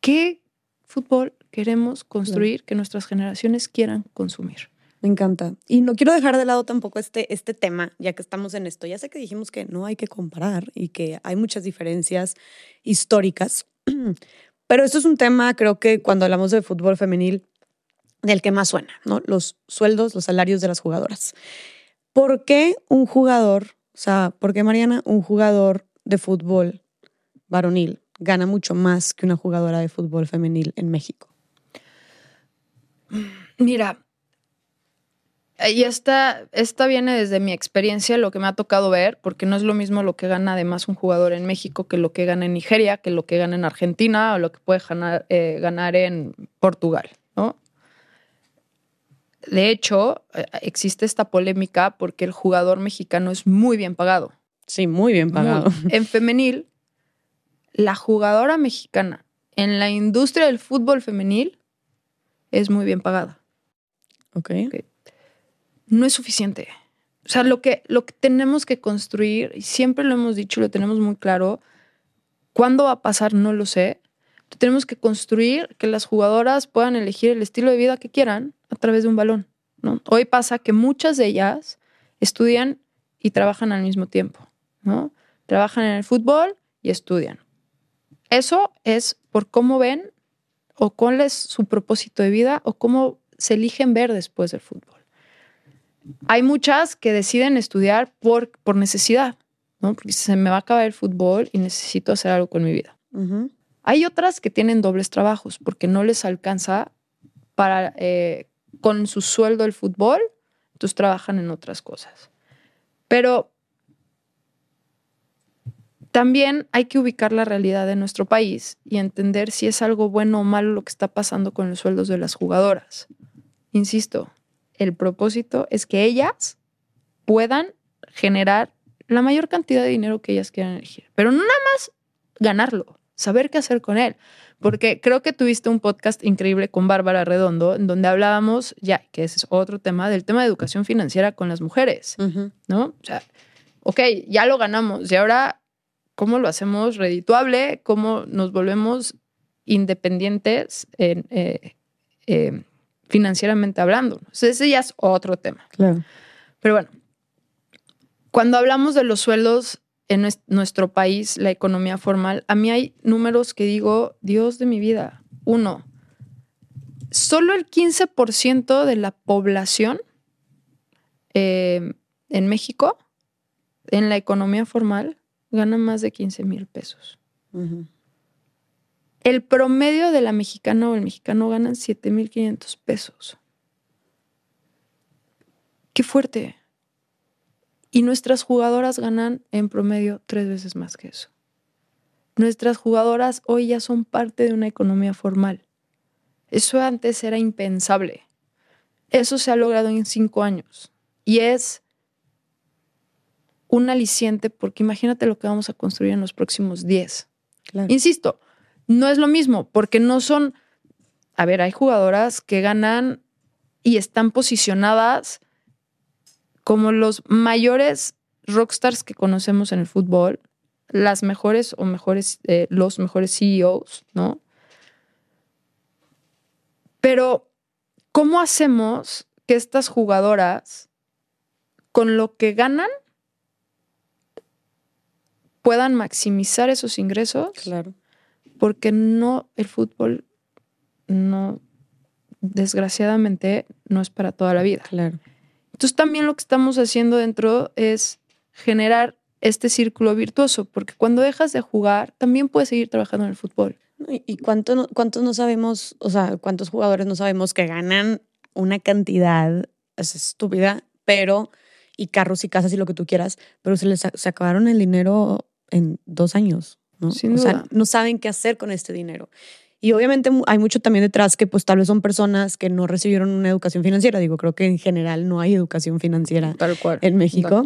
¿qué fútbol queremos construir que nuestras generaciones quieran consumir? Me encanta. Y no quiero dejar de lado tampoco este, este tema, ya que estamos en esto. Ya sé que dijimos que no hay que comparar y que hay muchas diferencias históricas, pero esto es un tema, creo que cuando hablamos de fútbol femenil, del que más suena, ¿no? Los sueldos, los salarios de las jugadoras. ¿Por qué un jugador, o sea, por qué Mariana, un jugador de fútbol varonil gana mucho más que una jugadora de fútbol femenil en México? Mira, y esta, esta viene desde mi experiencia, lo que me ha tocado ver, porque no es lo mismo lo que gana además un jugador en México que lo que gana en Nigeria, que lo que gana en Argentina o lo que puede ganar, eh, ganar en Portugal, ¿no? De hecho, eh, existe esta polémica porque el jugador mexicano es muy bien pagado. Sí, muy bien pagado. En femenil, la jugadora mexicana en la industria del fútbol femenil es muy bien pagada. Ok. okay no es suficiente. O sea, lo que, lo que tenemos que construir, y siempre lo hemos dicho, lo tenemos muy claro, ¿cuándo va a pasar? No lo sé. Tenemos que construir que las jugadoras puedan elegir el estilo de vida que quieran a través de un balón. ¿no? Hoy pasa que muchas de ellas estudian y trabajan al mismo tiempo. ¿no? Trabajan en el fútbol y estudian. Eso es por cómo ven o cuál es su propósito de vida o cómo se eligen ver después del fútbol hay muchas que deciden estudiar por, por necesidad, ¿no? Porque se me va a acabar el fútbol y necesito hacer algo con mi vida. Hay otras que tienen dobles trabajos porque no les alcanza para eh, con su sueldo el fútbol, entonces trabajan en otras cosas. Pero también hay que ubicar la realidad de nuestro país y entender si es algo bueno o malo lo que está pasando con los sueldos de las jugadoras. Insisto, el propósito es que ellas puedan generar la mayor cantidad de dinero que ellas quieran elegir. Pero no nada más ganarlo, saber qué hacer con él. Porque creo que tuviste un podcast increíble con Bárbara Redondo, en donde hablábamos, ya, que ese es otro tema, del tema de educación financiera con las mujeres, ¿no? O sea, ok, ya lo ganamos y ahora, ¿cómo lo hacemos redituable? ¿Cómo nos volvemos independientes eh, eh, financieramente hablando? ese ya es otro tema. Claro. Pero bueno, cuando hablamos de los sueldos en nuestro país, la economía formal, a mí hay números que digo, Dios de mi vida. Uno, solo el 15% de la población eh, en México, en la economía formal, gana más de 15 mil pesos. El promedio de la mexicana o el mexicano ganan 7 mil 500 pesos. Qué fuerte. Y nuestras jugadoras ganan en promedio tres veces más que eso. Nuestras jugadoras hoy ya son parte de una economía formal. Eso antes era impensable. Eso se ha logrado en cinco años. Y es un aliciente porque imagínate lo que vamos a construir en los próximos diez. Insisto, no es lo mismo porque no son, a ver, hay jugadoras que ganan y están posicionadas como los mayores rockstars que conocemos en el fútbol, las mejores o mejores, eh, los mejores CEOs, ¿no? Pero, ¿cómo hacemos que estas jugadoras, con lo que ganan, puedan maximizar esos ingresos? Claro. Porque no, el fútbol no, desgraciadamente, no es para toda la vida. Claro. Entonces también lo que estamos haciendo dentro es generar este círculo virtuoso, porque cuando dejas de jugar, también puedes seguir trabajando en el fútbol. ¿Y cuánto no, cuántos no sabemos, o sea, cuántos jugadores no sabemos que ganan una cantidad es estúpida, pero, y carros y casas y lo que tú quieras, pero se les se acabaron el dinero en dos años, ¿no? Sin o duda. sea, no saben qué hacer con este dinero. Y obviamente hay mucho también detrás que pues tal vez son personas que no recibieron una educación financiera. Digo, creo que en general no hay educación financiera Tal cual. en México.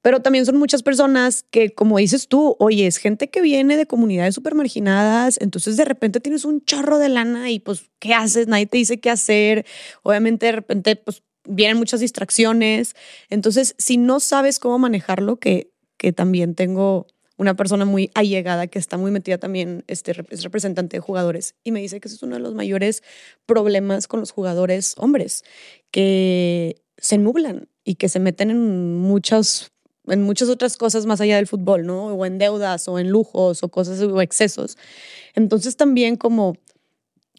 Pero también son muchas personas que, como dices tú, oye, es gente que viene de comunidades súper marginadas, entonces de repente tienes un chorro de lana y pues, ¿qué haces? Nadie te dice qué hacer. Obviamente de repente pues vienen muchas distracciones. Entonces, si no sabes cómo manejarlo, que, que también tengo una persona muy allegada que está muy metida también, este, es representante de jugadores, y me dice que ese es uno de los mayores problemas con los jugadores hombres, que se nublan y que se meten en muchas en muchas otras cosas más allá del fútbol, ¿no? O en deudas o en lujos o cosas o excesos. Entonces también como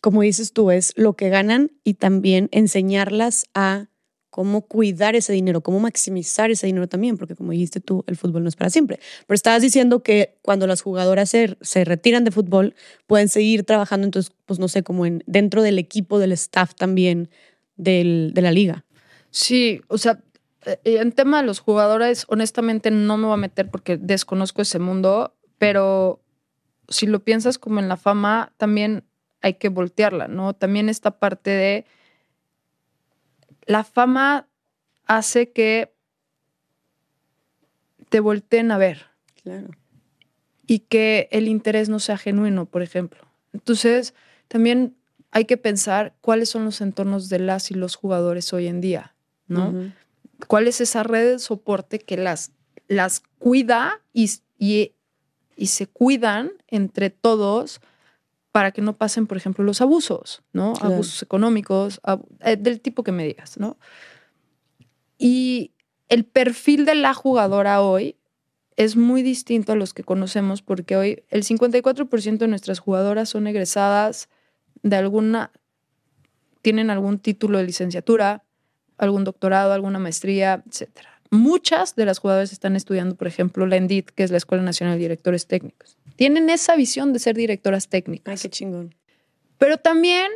como dices tú es lo que ganan y también enseñarlas a cómo cuidar ese dinero, cómo maximizar ese dinero también, porque como dijiste tú, el fútbol no es para siempre. Pero estabas diciendo que cuando las jugadoras se, se retiran de fútbol, pueden seguir trabajando, entonces, pues no sé, como en, dentro del equipo, del staff también del, de la liga. Sí, o sea, eh, en tema de los jugadores, honestamente no me voy a meter porque desconozco ese mundo, pero si lo piensas como en la fama, también hay que voltearla, ¿no? También esta parte de la fama hace que te volteen a ver. Claro. Y que el interés no sea genuino, por ejemplo. Entonces, también hay que pensar cuáles son los entornos de las y los jugadores hoy en día, ¿no? ¿Cuál es esa red de soporte que las, las cuida y, y, y se cuidan entre todos para que no pasen, por ejemplo, los abusos, ¿no? Claro. Abusos económicos, ab- eh, del tipo que me digas, ¿no? Y el perfil de la jugadora hoy es muy distinto a los que conocemos porque hoy el 54% de nuestras jugadoras son egresadas de alguna, tienen algún título de licenciatura, algún doctorado, alguna maestría, etc. Muchas de las jugadoras están estudiando, por ejemplo, la ENDIT, que es la Escuela Nacional de Directores Técnicos. Tienen esa visión de ser directoras Ay, técnicas. qué chingón. Pero también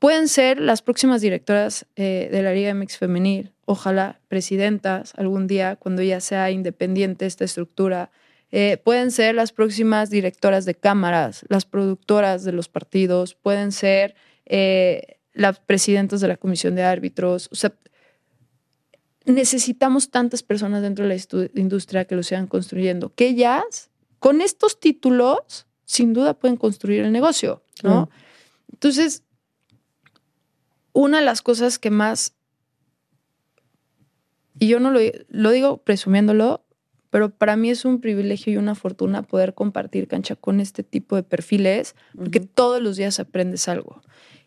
pueden ser las próximas directoras eh, de la Liga MX Femenil, ojalá presidentas algún día, cuando ya sea independiente esta estructura. Eh, pueden ser las próximas directoras de cámaras, las productoras de los partidos, pueden ser eh, las presidentas de la comisión de árbitros. O sea, necesitamos tantas personas dentro de la industria que lo sigan construyendo, que ellas, con estos títulos, sin duda pueden construir el negocio, ¿no? Entonces, una de las cosas que más, y yo no lo, lo digo presumiéndolo, pero para mí es un privilegio y una fortuna poder compartir cancha con este tipo de perfiles, porque todos los días aprendes algo.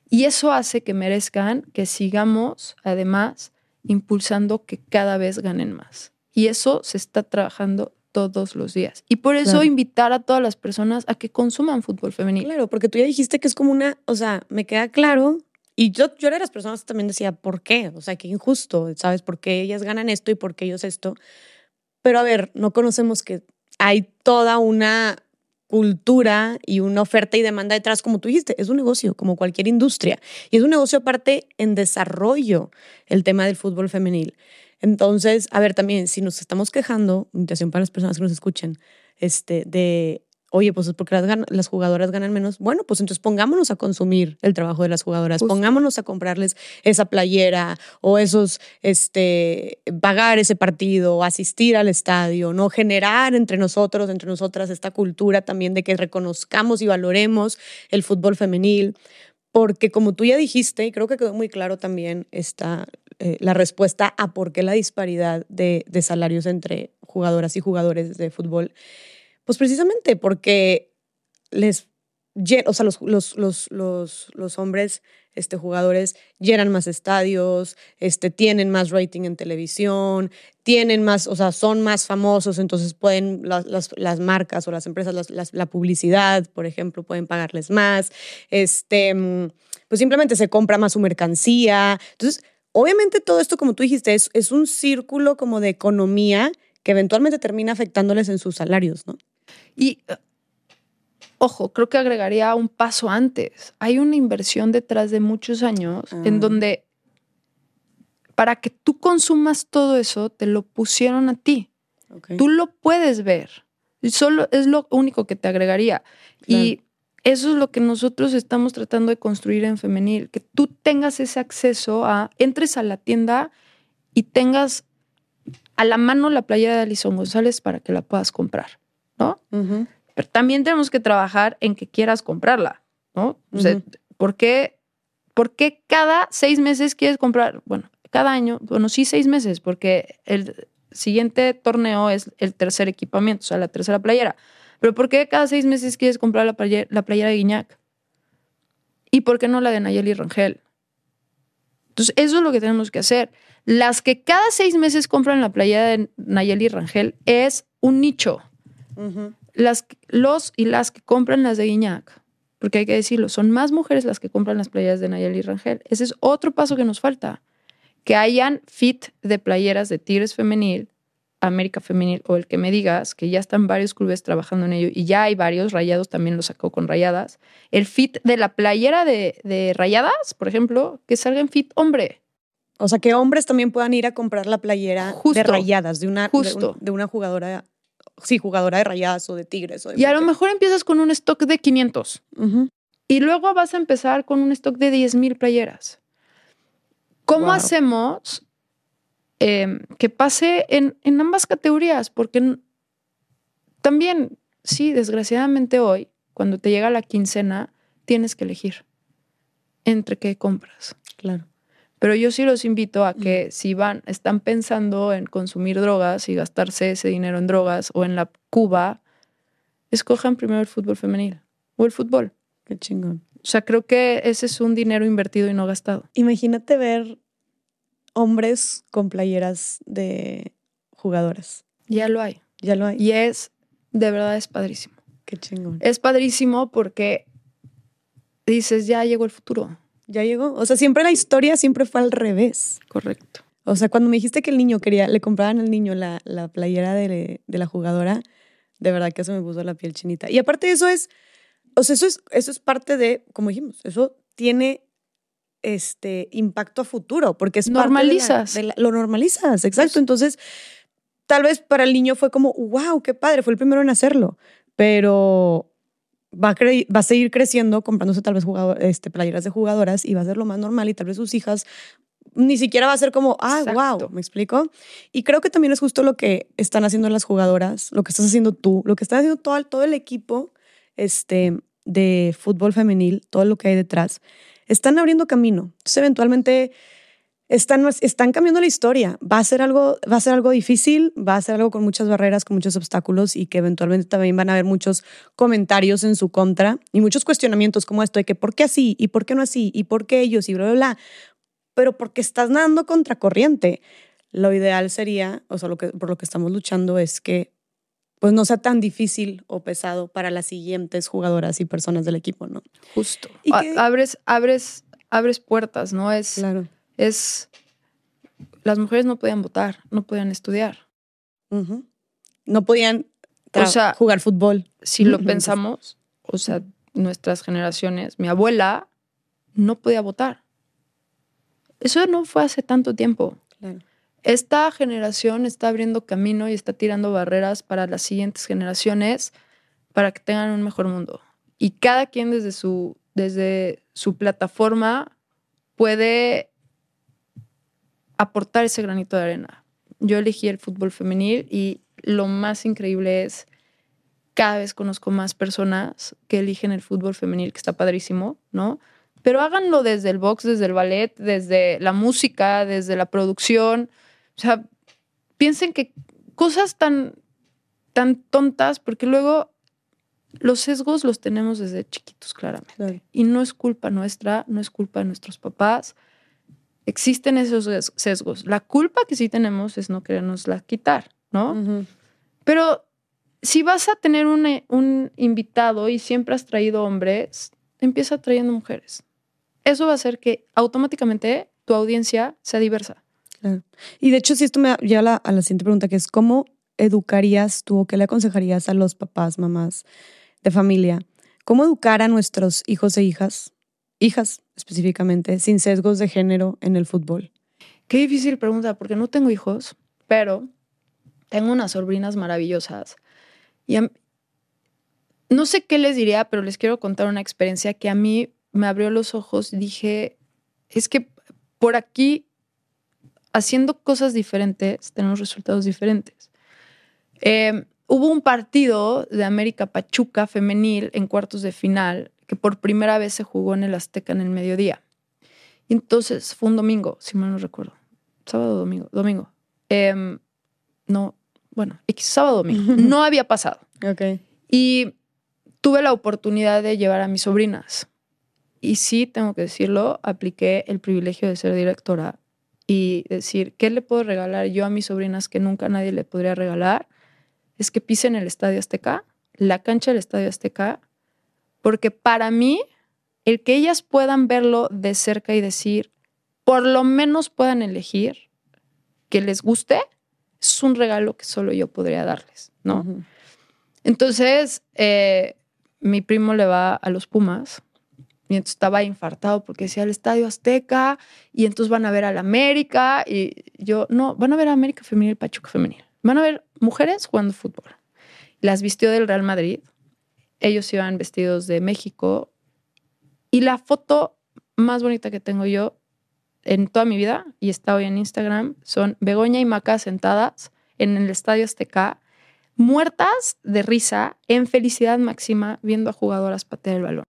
Y eso hace que merezcan que sigamos, además, impulsando que cada vez ganen más. Y eso se está trabajando todos los días. Y por eso invitar a todas las personas a que consuman fútbol femenino. Claro, porque tú ya dijiste que es como una, o sea, me queda claro. Y yo, yo era de las personas que también decía, ¿por qué? O sea, qué injusto, ¿sabes? ¿Por qué ellas ganan esto y por qué ellos esto? Pero a ver, no conocemos que hay toda una cultura y una oferta y demanda detrás, como tú dijiste, es un negocio, como cualquier industria. Y es un negocio aparte en desarrollo, el tema del fútbol femenil. Entonces, a ver, también, si nos estamos quejando, invitación para las personas que nos escuchen, este, de oye, pues es porque las, jugadoras ganan menos. Bueno, pues entonces pongámonos a consumir el trabajo de las jugadoras, pongámonos a comprarles esa playera o esos, este, pagar ese partido, asistir al estadio, no generar entre nosotros, entre nosotras esta cultura también de que reconozcamos y valoremos el fútbol femenil. Porque como tú ya dijiste, y creo que quedó muy claro también esta, eh, la respuesta a por qué la disparidad de, de salarios entre jugadoras y jugadores de fútbol pues precisamente porque les, o sea, los, los, los, los, hombres este, jugadores llenan más estadios, este, tienen más rating en televisión, tienen más, o sea, son más famosos, entonces pueden las, las, marcas o las empresas, la publicidad, por ejemplo, pueden pagarles más, este, pues simplemente se compra más su mercancía. Entonces, obviamente todo esto, como tú dijiste, es, es un círculo como de economía que eventualmente termina afectándoles en sus salarios, ¿no? Y, eh, ojo, creo que agregaría un paso antes. Hay una inversión detrás de muchos años en ah. donde para que tú consumas todo eso, te lo pusieron a ti. Tú lo puedes ver. Solo es lo único que te agregaría. Y eso es lo que nosotros estamos tratando de construir en femenil, que tú tengas ese acceso a, entres a la tienda y tengas a la mano la playera de Alison González para que la puedas comprar. ¿No? Pero también tenemos que trabajar en que quieras comprarla, ¿no? O sea, ¿por, qué, ¿por qué cada seis meses quieres comprar? Bueno, cada año, bueno, sí seis meses, porque el siguiente torneo es el tercer equipamiento, o sea, la tercera playera. Pero ¿por qué cada seis meses quieres comprar la playera, la playera de Guiñac? ¿Y por qué no la de Nayeli Rangel? Entonces, eso es lo que tenemos que hacer. Las que cada seis meses compran la playera de Nayeli Rangel es un nicho las, los y las que compran las de Guiñac, porque hay que decirlo, son más mujeres las que compran las playeras de Nayeli Rangel. Ese es otro paso que nos falta, que hayan fit de playeras de Tigres Femenil, América Femenil o el que me digas, que ya están varios clubes trabajando en ello y ya hay varios, Rayados también lo sacó con Rayadas. El fit de la playera de, Rayadas, por ejemplo, que salga en fit hombre. O sea, que hombres también puedan ir a comprar la playera de Rayadas, de una, de una jugadora sí, jugadora de rayadas o de tigres. y a lo mejor empiezas con un stock de 500 y luego vas a empezar con un stock de 10 mil playeras. ¿Cómo hacemos em, que pase en, en, ambas categorías? Porque también, sí, desgraciadamente hoy, cuando te llega la quincena, tienes que elegir entre qué compras. Claro. Pero yo sí los invito a que si van, están pensando en consumir drogas y gastarse ese dinero en drogas o en la Cuba, escojan primero el fútbol femenil o el fútbol. Qué chingón. O sea, creo que ese es un dinero invertido y no gastado. Imagínate ver hombres con playeras de jugadoras. Ya lo hay. Ya lo hay. Y es, de verdad, es padrísimo. Qué chingón. Es padrísimo porque dices, ya llegó el futuro ya llegó. O sea, siempre la historia siempre fue al revés. Correcto. O sea, cuando me dijiste que el niño quería, le compraban al niño la, la playera de, de, la jugadora, de verdad que eso me puso la piel chinita. Y aparte de eso es, o sea, eso es, eso es parte de, como dijimos, eso tiene este impacto a futuro, porque es normalizas. lo normalizas, exacto. Entonces, tal vez para el niño fue como, wow, qué padre, fue el primero en hacerlo, pero va a, va a seguir creciendo comprándose tal vez este, playeras de jugadoras y va a ser lo más normal y tal vez sus hijas ni siquiera va a ser como, ah, wow, ¿me explico? Y creo que también es justo lo que están haciendo las jugadoras, lo que estás haciendo tú, lo que está haciendo todo, todo el equipo este, de fútbol femenil, todo lo que hay detrás, están abriendo camino. Entonces, eventualmente están, están cambiando la historia. Va a, ser algo, va a ser algo difícil, va a ser algo con muchas barreras, con muchos obstáculos y que eventualmente también van a haber muchos comentarios en su contra y muchos cuestionamientos como esto de que por qué así y por qué no así y por qué ellos y bla, bla, bla. Pero porque estás nadando contracorriente. Lo ideal sería, o sea, lo que, por lo que estamos luchando es que pues no sea tan difícil o pesado para las siguientes jugadoras y personas del equipo, ¿no? Justo. Y abres, abres, abres puertas, ¿no? Es, claro es, las mujeres no podían votar, no podían estudiar. No podían jugar fútbol. Si lo pensamos, o sea, nuestras generaciones, mi abuela no podía votar. Eso no fue hace tanto tiempo. Esta generación está abriendo camino y está tirando barreras para las siguientes generaciones para que tengan un mejor mundo. Y cada quien desde su, desde su plataforma puede aportar ese granito de arena. Yo elegí el fútbol femenil y lo más increíble es cada vez conozco más personas que eligen el fútbol femenil, que está padrísimo, ¿no? Pero háganlo desde el box, desde el ballet, desde la música, desde la producción. O sea, piensen que cosas tan, tan tontas, porque luego los sesgos los tenemos desde chiquitos, claramente. Y no es culpa nuestra, no es culpa de nuestros papás, existen esos sesgos. La culpa que sí tenemos es no querernosla quitar, ¿no? Pero si vas a tener un, un, invitado y siempre has traído hombres, empieza trayendo mujeres. Eso va a hacer que automáticamente tu audiencia sea diversa. Y de hecho, si esto me lleva a la, a la siguiente pregunta, que es ¿cómo educarías tú o qué le aconsejarías a los papás, mamás de familia? ¿Cómo educar a nuestros hijos e hijas hijas específicamente, sin sesgos de género en el fútbol? Qué difícil pregunta, porque no tengo hijos, pero tengo unas sobrinas maravillosas. Y no sé qué les diría, pero les quiero contar una experiencia que a mí me abrió los ojos. Dije, es que por aquí, haciendo cosas diferentes, tenemos resultados diferentes. Eh, hubo un partido de América Pachuca femenil en cuartos de final que por primera vez se jugó en el Azteca en el mediodía. Y entonces fue un domingo, si mal no recuerdo. Sábado o domingo. Domingo. Em, no, bueno, sábado domingo. No había pasado. Ok. Y tuve la oportunidad de llevar a mis sobrinas. Y sí, tengo que decirlo, apliqué el privilegio de ser directora y decir, ¿qué le puedo regalar yo a mis sobrinas que nunca nadie le podría regalar? Es que pisen el Estadio Azteca, la cancha del Estadio Azteca, porque para mí, el que ellas puedan verlo de cerca y decir, por lo menos puedan elegir que les guste, es un regalo que solo yo podría darles, ¿no? Entonces, eh, mi primo le va a los Pumas y entonces estaba infartado porque decía el Estadio Azteca y entonces van a ver al América y yo, no, van a ver a América Femenil, Pachuca Femenil. Van a ver mujeres jugando fútbol. Las vistió del Real Madrid ellos iban vestidos de México. Y la foto más bonita que tengo yo en toda mi vida, y está hoy en Instagram, son Begoña y Maca sentadas en el Estadio Azteca, muertas de risa, en felicidad máxima, viendo a jugadoras patear el balón.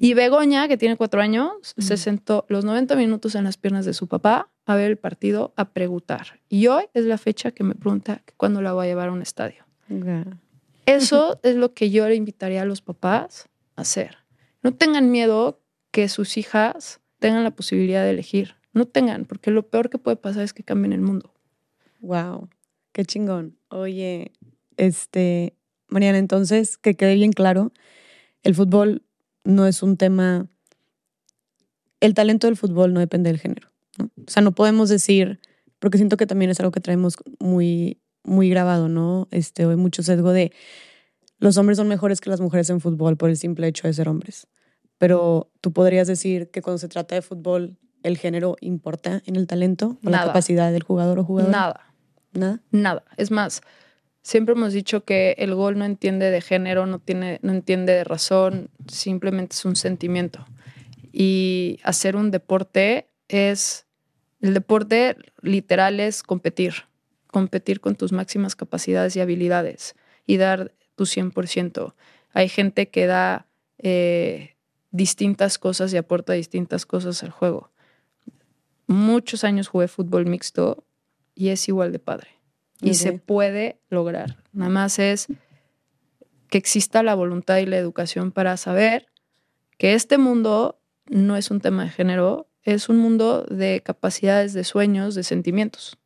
Y Begoña, que tiene cuatro años, se sentó los 90 minutos en las piernas de su papá a ver el partido, a preguntar. Y hoy es la fecha que me pregunta cuándo la voy a llevar a un estadio. Eso es lo que yo le invitaría a los papás a hacer. No tengan miedo que sus hijas tengan la posibilidad de elegir. No tengan, porque lo peor que puede pasar es que cambien el mundo. Wow, qué chingón. Oye, este, Mariana, entonces, que quede bien claro, el fútbol no es un tema, el talento del fútbol no depende del género. O sea, no podemos decir, porque siento que también es algo que traemos muy muy grabado, ¿no? Este, hay mucho sesgo de los hombres son mejores que las mujeres en fútbol por el simple hecho de ser hombres. Pero tú podrías decir que cuando se trata de fútbol, el género importa en el talento o la capacidad del jugador o jugadora. Nada. Nada. Nada. Es más, siempre hemos dicho que el gol no entiende de género, no, tiene, no entiende de razón, simplemente es un sentimiento. Y hacer un deporte es, el deporte literal es competir competir con tus máximas capacidades y habilidades y dar tu 100%. hay gente que da eh, distintas cosas y aporta distintas cosas al juego. Muchos años jugué fútbol mixto y es igual de padre. Y se puede lograr. Nada más es que exista la voluntad y la educación para saber que este mundo no es un tema de género, es un mundo de capacidades, de sueños, de sentimientos.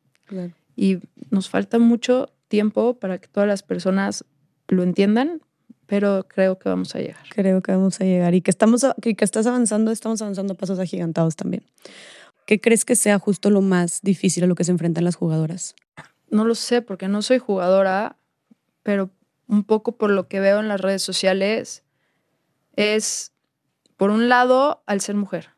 Y nos falta mucho tiempo para que todas las personas lo entiendan, pero creo que vamos a llegar. Creo que vamos a llegar y que estamos que, estás avanzando, estamos avanzando a pasos agigantados también. ¿Qué crees que sea justo lo más difícil a lo que se enfrentan las jugadoras? No lo sé porque no soy jugadora, pero un poco por lo que veo en las redes sociales es por un lado al ser mujer.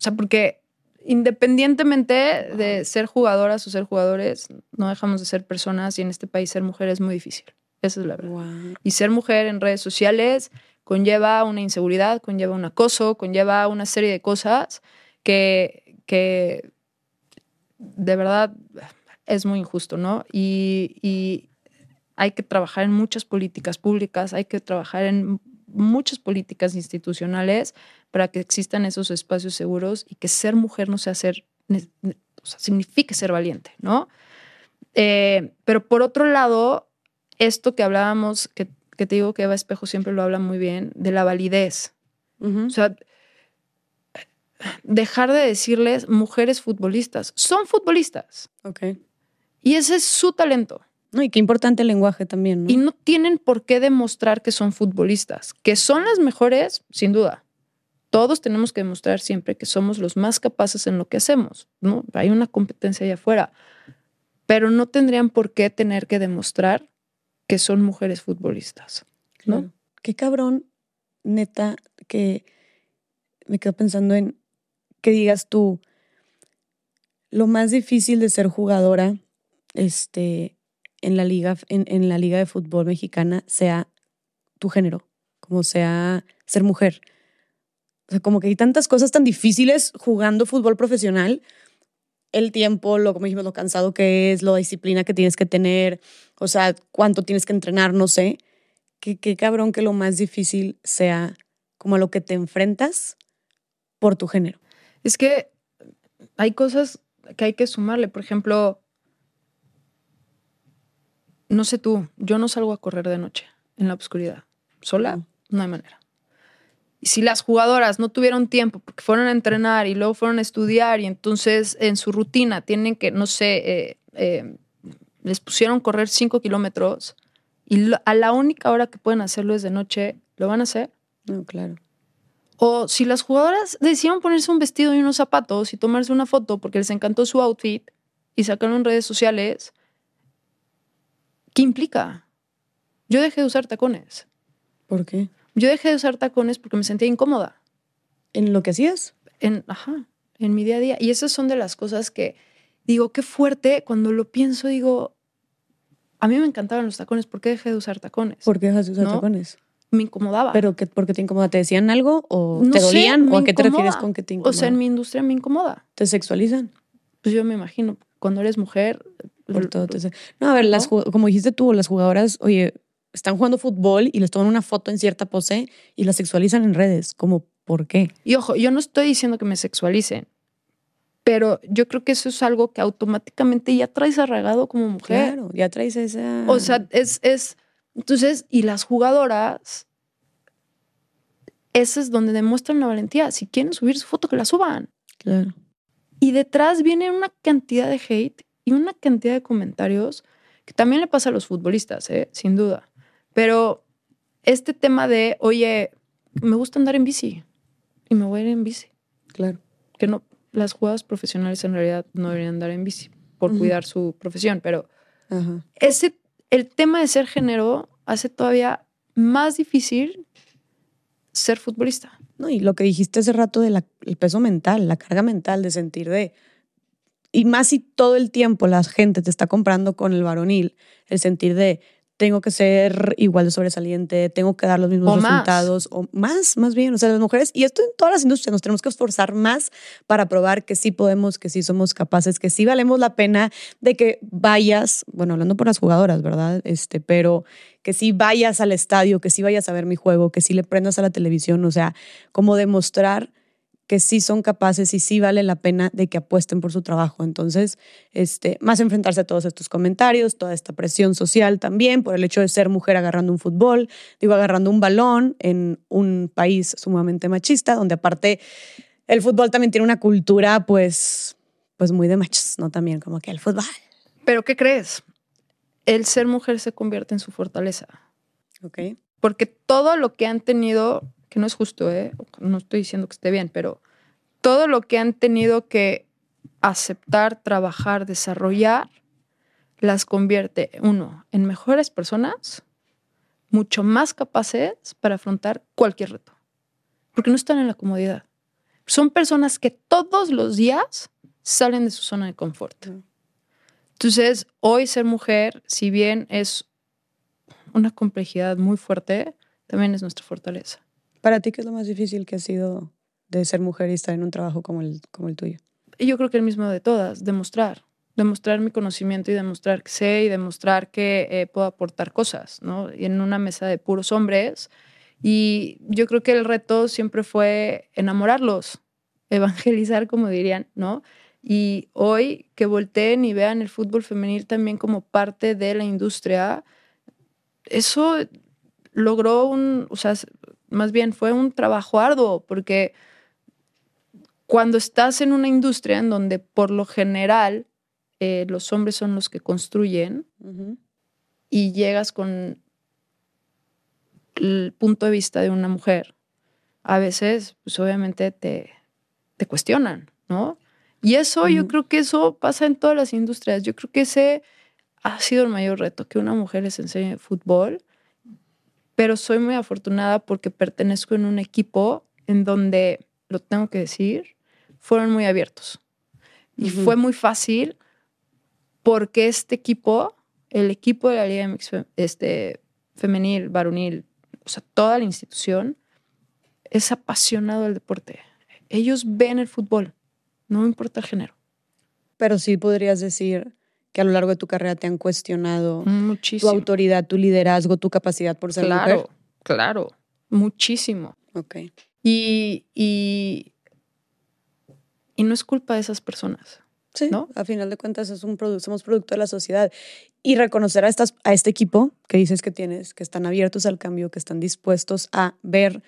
O sea, porque independientemente de ser jugadoras o ser jugadores, no dejamos de ser personas y en este país ser mujer es muy difícil. Esa es la verdad. Y ser mujer en redes sociales conlleva una inseguridad, conlleva un acoso, conlleva una serie de cosas que, que de verdad es muy injusto, ¿no? Y, y hay que trabajar en muchas políticas públicas, hay que trabajar en muchas políticas institucionales para que existan esos espacios seguros y que ser mujer no sea ser, o sea, signifique ser valiente, ¿no? Eh, pero por otro lado, esto que hablábamos, que, te digo que Eva Espejo siempre lo habla muy bien, de la validez. O sea, dejar de decirles mujeres futbolistas. Son futbolistas. Ok. Y ese es su talento. No, y qué importante el lenguaje también, ¿no? Y no tienen por qué demostrar que son futbolistas. Que son las mejores, sin duda. Todos tenemos que demostrar siempre que somos los más capaces en lo que hacemos, ¿no? Hay una competencia allá afuera. Pero no tendrían por qué tener que demostrar que son mujeres futbolistas, ¿no? Qué cabrón, neta, que me quedo pensando en que digas tú, lo más difícil de ser jugadora, este, en la liga, en, la liga de fútbol mexicana sea tu género, como sea ser mujer. O sea, como que hay tantas cosas tan difíciles jugando fútbol profesional. El tiempo, lo como dijimos, lo cansado que es, la disciplina que tienes que tener, o sea, cuánto tienes que entrenar, no sé. Qué, qué cabrón que lo más difícil sea como a lo que te enfrentas por tu género. Es que hay cosas que hay que sumarle. Por ejemplo, no sé tú, yo no salgo a correr de noche en la oscuridad. Sola, no hay manera. Y si las jugadoras no tuvieron tiempo porque fueron a entrenar y luego fueron a estudiar y entonces en su rutina tienen que, no sé, eh, eh, les pusieron correr cinco kilómetros y a la única hora que pueden hacerlo es de noche, ¿lo van a hacer? No, claro. O si las jugadoras decidieron ponerse un vestido y unos zapatos y tomarse una foto porque les encantó su outfit y sacarlo en redes sociales, ¿Qué implica? Yo dejé de usar tacones. ¿Por qué? Yo dejé de usar tacones porque me sentía incómoda. ¿En lo que hacías? En, ajá, en mi día a día. Y esas son de las cosas que digo, qué fuerte, cuando lo pienso, digo, a mí me encantaban los tacones, ¿por qué dejé de usar tacones? ¿Por qué dejas de usar tacones? Me incomodaba. ¿Pero qué, por qué te incomoda? ¿Te decían algo o te dolían? ¿O a qué te refieres con que te incomoda? O sea, en mi industria me incomoda. ¿Te sexualizan? Pues yo me imagino, cuando eres mujer, no, a ver, Las, como dijiste tú, las jugadoras, oye, están jugando fútbol y les toman una foto en cierta pose y la sexualizan en redes. Como, ¿por qué? Y ojo, yo no estoy diciendo que me sexualicen, pero yo creo que eso es algo que automáticamente ya traes arraigado como mujer. Claro, ya traes esa. O sea, es, es. Entonces, y las jugadoras, ese es donde demuestran la valentía. Si quieren subir su foto, que la suban. Claro. Y detrás viene una cantidad de hate y una cantidad de comentarios que también le pasa a los futbolistas, ¿eh? sin duda. Pero este tema de, oye, me gusta andar en bici y me voy a ir en bici. Claro. Que no, las jugadas profesionales en realidad no deberían andar en bici por cuidar su profesión, pero ese, el tema de ser género hace todavía más difícil ser futbolista. No, y lo que dijiste hace rato del peso mental, la carga mental de sentir de, y más si todo el tiempo la gente te está comprando con el varonil, el sentir de tengo que ser igual de sobresaliente, tengo que dar los mismos resultados o más, más bien, o sea, las mujeres, y esto en todas las industrias, nos tenemos que esforzar más para probar que sí podemos, que sí somos capaces, que sí valemos la pena de que vayas, bueno, hablando por las jugadoras, ¿verdad? Este, pero que sí vayas al estadio, que sí vayas a ver mi juego, que sí le prendas a la televisión, o sea, como demostrar que sí son capaces y sí vale la pena de que apuesten por su trabajo. Entonces, este, más enfrentarse a todos estos comentarios, toda esta presión social también por el hecho de ser mujer agarrando un fútbol, digo, agarrando un balón en un país sumamente machista, donde aparte el fútbol también tiene una cultura, pues, pues muy de machos, ¿no? También como que el fútbol. Pero ¿qué crees? El ser mujer se convierte en su fortaleza. Ok. Porque todo lo que han tenido que no es justo, ¿eh? no estoy diciendo que esté bien, pero todo lo que han tenido que aceptar, trabajar, desarrollar, las convierte, uno, en mejores personas, mucho más capaces para afrontar cualquier reto, porque no están en la comodidad. Son personas que todos los días salen de su zona de confort. Entonces, hoy ser mujer, si bien es una complejidad muy fuerte, también es nuestra fortaleza. Para ti, ¿qué es lo más difícil que ha sido de ser mujer y estar en un trabajo como el, como el tuyo? Yo creo que el mismo de todas, demostrar, demostrar mi conocimiento y demostrar que sé y demostrar que eh, puedo aportar cosas, ¿no? Y en una mesa de puros hombres. Y yo creo que el reto siempre fue enamorarlos, evangelizar, como dirían, ¿no? Y hoy que volteen y vean el fútbol femenil también como parte de la industria, eso logró un, o sea, más bien fue un trabajo arduo, porque cuando estás en una industria en donde por lo general eh, los hombres son los que construyen y llegas con el punto de vista de una mujer, a veces, pues obviamente te, te cuestionan, ¿no? Y eso, yo creo que eso pasa en todas las industrias. Yo creo que ese ha sido el mayor reto, que una mujer les enseñe fútbol pero soy muy afortunada porque pertenezco en un equipo en donde, lo tengo que decir, fueron muy abiertos. Y fue muy fácil porque este equipo, el equipo de la Liga MX este, femenil, varonil, o sea, toda la institución, es apasionado del deporte. Ellos ven el fútbol, no importa el género. Pero sí podrías decir que a lo largo de tu carrera te han cuestionado muchísimo. tu autoridad, tu liderazgo, tu capacidad por ser claro, mujer. Claro, muchísimo. Ok. Y, y, y, no es culpa de esas personas. Sí, ¿no? a final de cuentas es un somos producto de la sociedad. Y reconocer a, estas, a este equipo que dices que tienes, que están abiertos al cambio, que están dispuestos a ver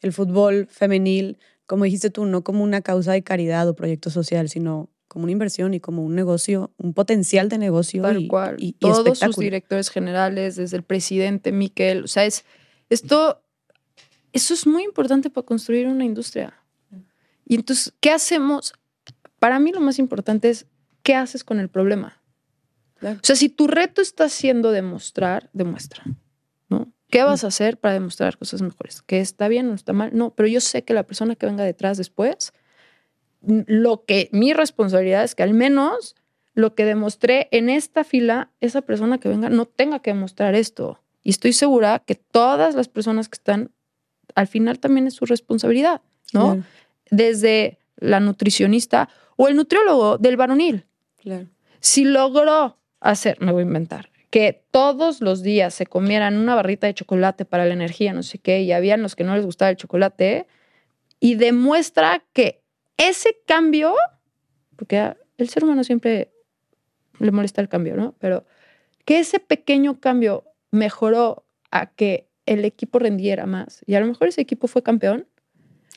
el fútbol femenil, como dijiste tú, no como una causa de caridad o proyecto social, sino como una inversión y como un negocio, un potencial de negocio. Tal y, cual. Y, Todos sus directores generales, desde el presidente Miquel, o sea, es esto, eso es muy importante para construir una industria. Y entonces, ¿qué hacemos? Para mí lo más importante es, ¿qué haces con el problema? O sea, si tu reto está siendo demostrar, demuestra, ¿no? ¿Qué vas a hacer para demostrar cosas mejores? ¿Que está bien o está mal? No, pero yo sé que la persona que venga detrás después lo que mi responsabilidad es que al menos lo que demostré en esta fila, esa persona que venga no tenga que demostrar esto. Y estoy segura que todas las personas que están, al final también es su responsabilidad, ¿no? Desde la nutricionista o el nutriólogo del varonil. Claro. Si logró hacer, me voy a inventar, que todos los días se comieran una barrita de chocolate para la energía, no sé qué, y habían los que no les gustaba el chocolate, y demuestra que ese cambio, porque el ser humano siempre le molesta el cambio, ¿no? Pero que ese pequeño cambio mejoró a que el equipo rendiera más y a lo mejor ese equipo fue campeón,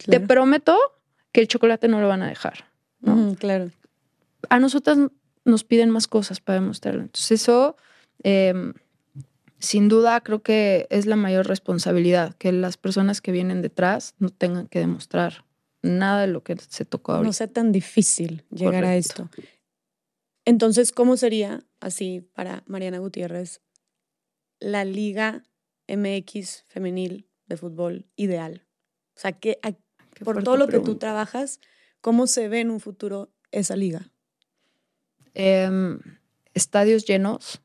te prometo que el chocolate no lo van a dejar. ¿no? claro. A nosotras nos piden más cosas para demostrarlo. Entonces eso, em, sin duda, creo que es la mayor responsabilidad, que las personas que vienen detrás no tengan que demostrar nada de lo que se tocó ahorita. No sea tan difícil llegar a esto. Entonces, ¿cómo sería así para Mariana Gutiérrez la Liga MX femenil de fútbol ideal? O sea, que, por todo lo que tú trabajas, ¿cómo se ve en un futuro esa liga? Em, estadios llenos,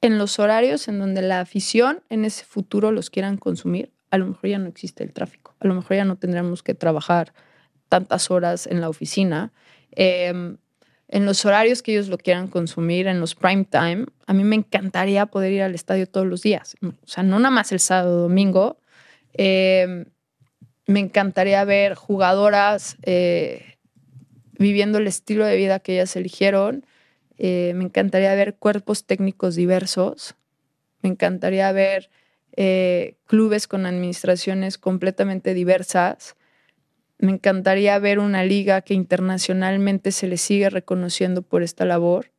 en los horarios en donde la afición en ese futuro los quieran consumir, a lo mejor ya no existe el tráfico, a lo mejor ya no tendremos que trabajar tantas horas en la oficina. Em, en los horarios que ellos lo quieran consumir, en los prime time, a mí me encantaría poder ir al estadio todos los días. O sea, no nada más el sábado domingo. Em, me encantaría ver jugadoras eh, viviendo el estilo de vida que ellas eligieron. Eh, me encantaría ver cuerpos técnicos diversos. Me encantaría ver eh, clubes con administraciones completamente diversas. Me encantaría ver una liga que internacionalmente se le sigue reconociendo por esta labor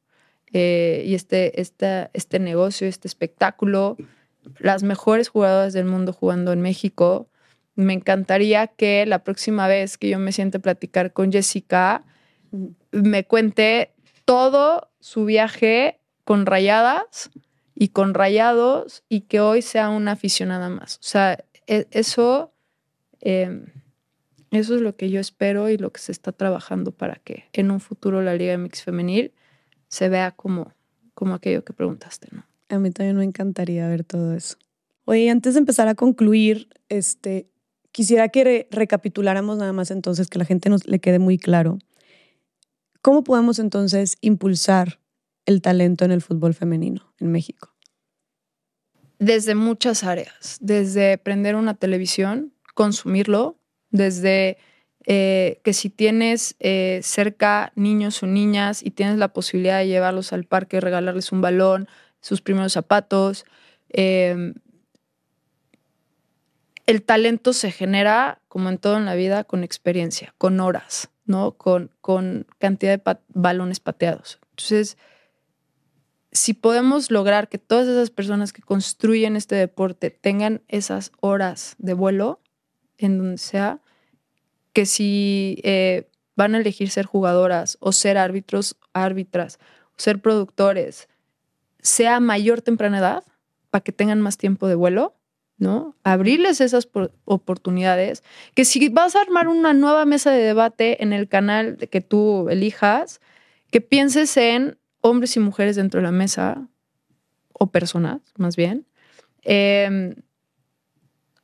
eh, y este, este negocio, este espectáculo, las mejores jugadoras del mundo jugando en México. Me encantaría que la próxima vez que yo me siente a platicar con Jessica, me cuente todo su viaje con rayadas y con rayados y que hoy sea una aficionada más. O sea, e, eso... Em, eso es lo que yo espero y lo que se está trabajando para que en un futuro la Liga MX femenil se vea como, como aquello que preguntaste, ¿no? A mí también me encantaría ver todo eso. Oye, antes de empezar a concluir, este, quisiera que recapituláramos nada más entonces, que la gente nos le quede muy claro. ¿Cómo podemos entonces impulsar el talento en el fútbol femenino en México? Desde muchas áreas, desde prender una televisión, consumirlo, desde eh, que si tienes eh, cerca niños o niñas y tienes la posibilidad de llevarlos al parque, regalarles un balón, sus primeros zapatos, em, el talento se genera, como en todo en la vida, con experiencia, con horas, ¿no? Con, con cantidad de balones pateados. Entonces, si podemos lograr que todas esas personas que construyen este deporte tengan esas horas de vuelo, en donde sea, que si eh, van a elegir ser jugadoras o ser árbitros, árbitras, ser productores, sea mayor temprana edad, para que tengan más tiempo de vuelo, ¿no? Abrirles esas oportunidades. Que si vas a armar una nueva mesa de debate en el canal que tú elijas, que pienses en hombres y mujeres dentro de la mesa, o personas, más bien. Eh,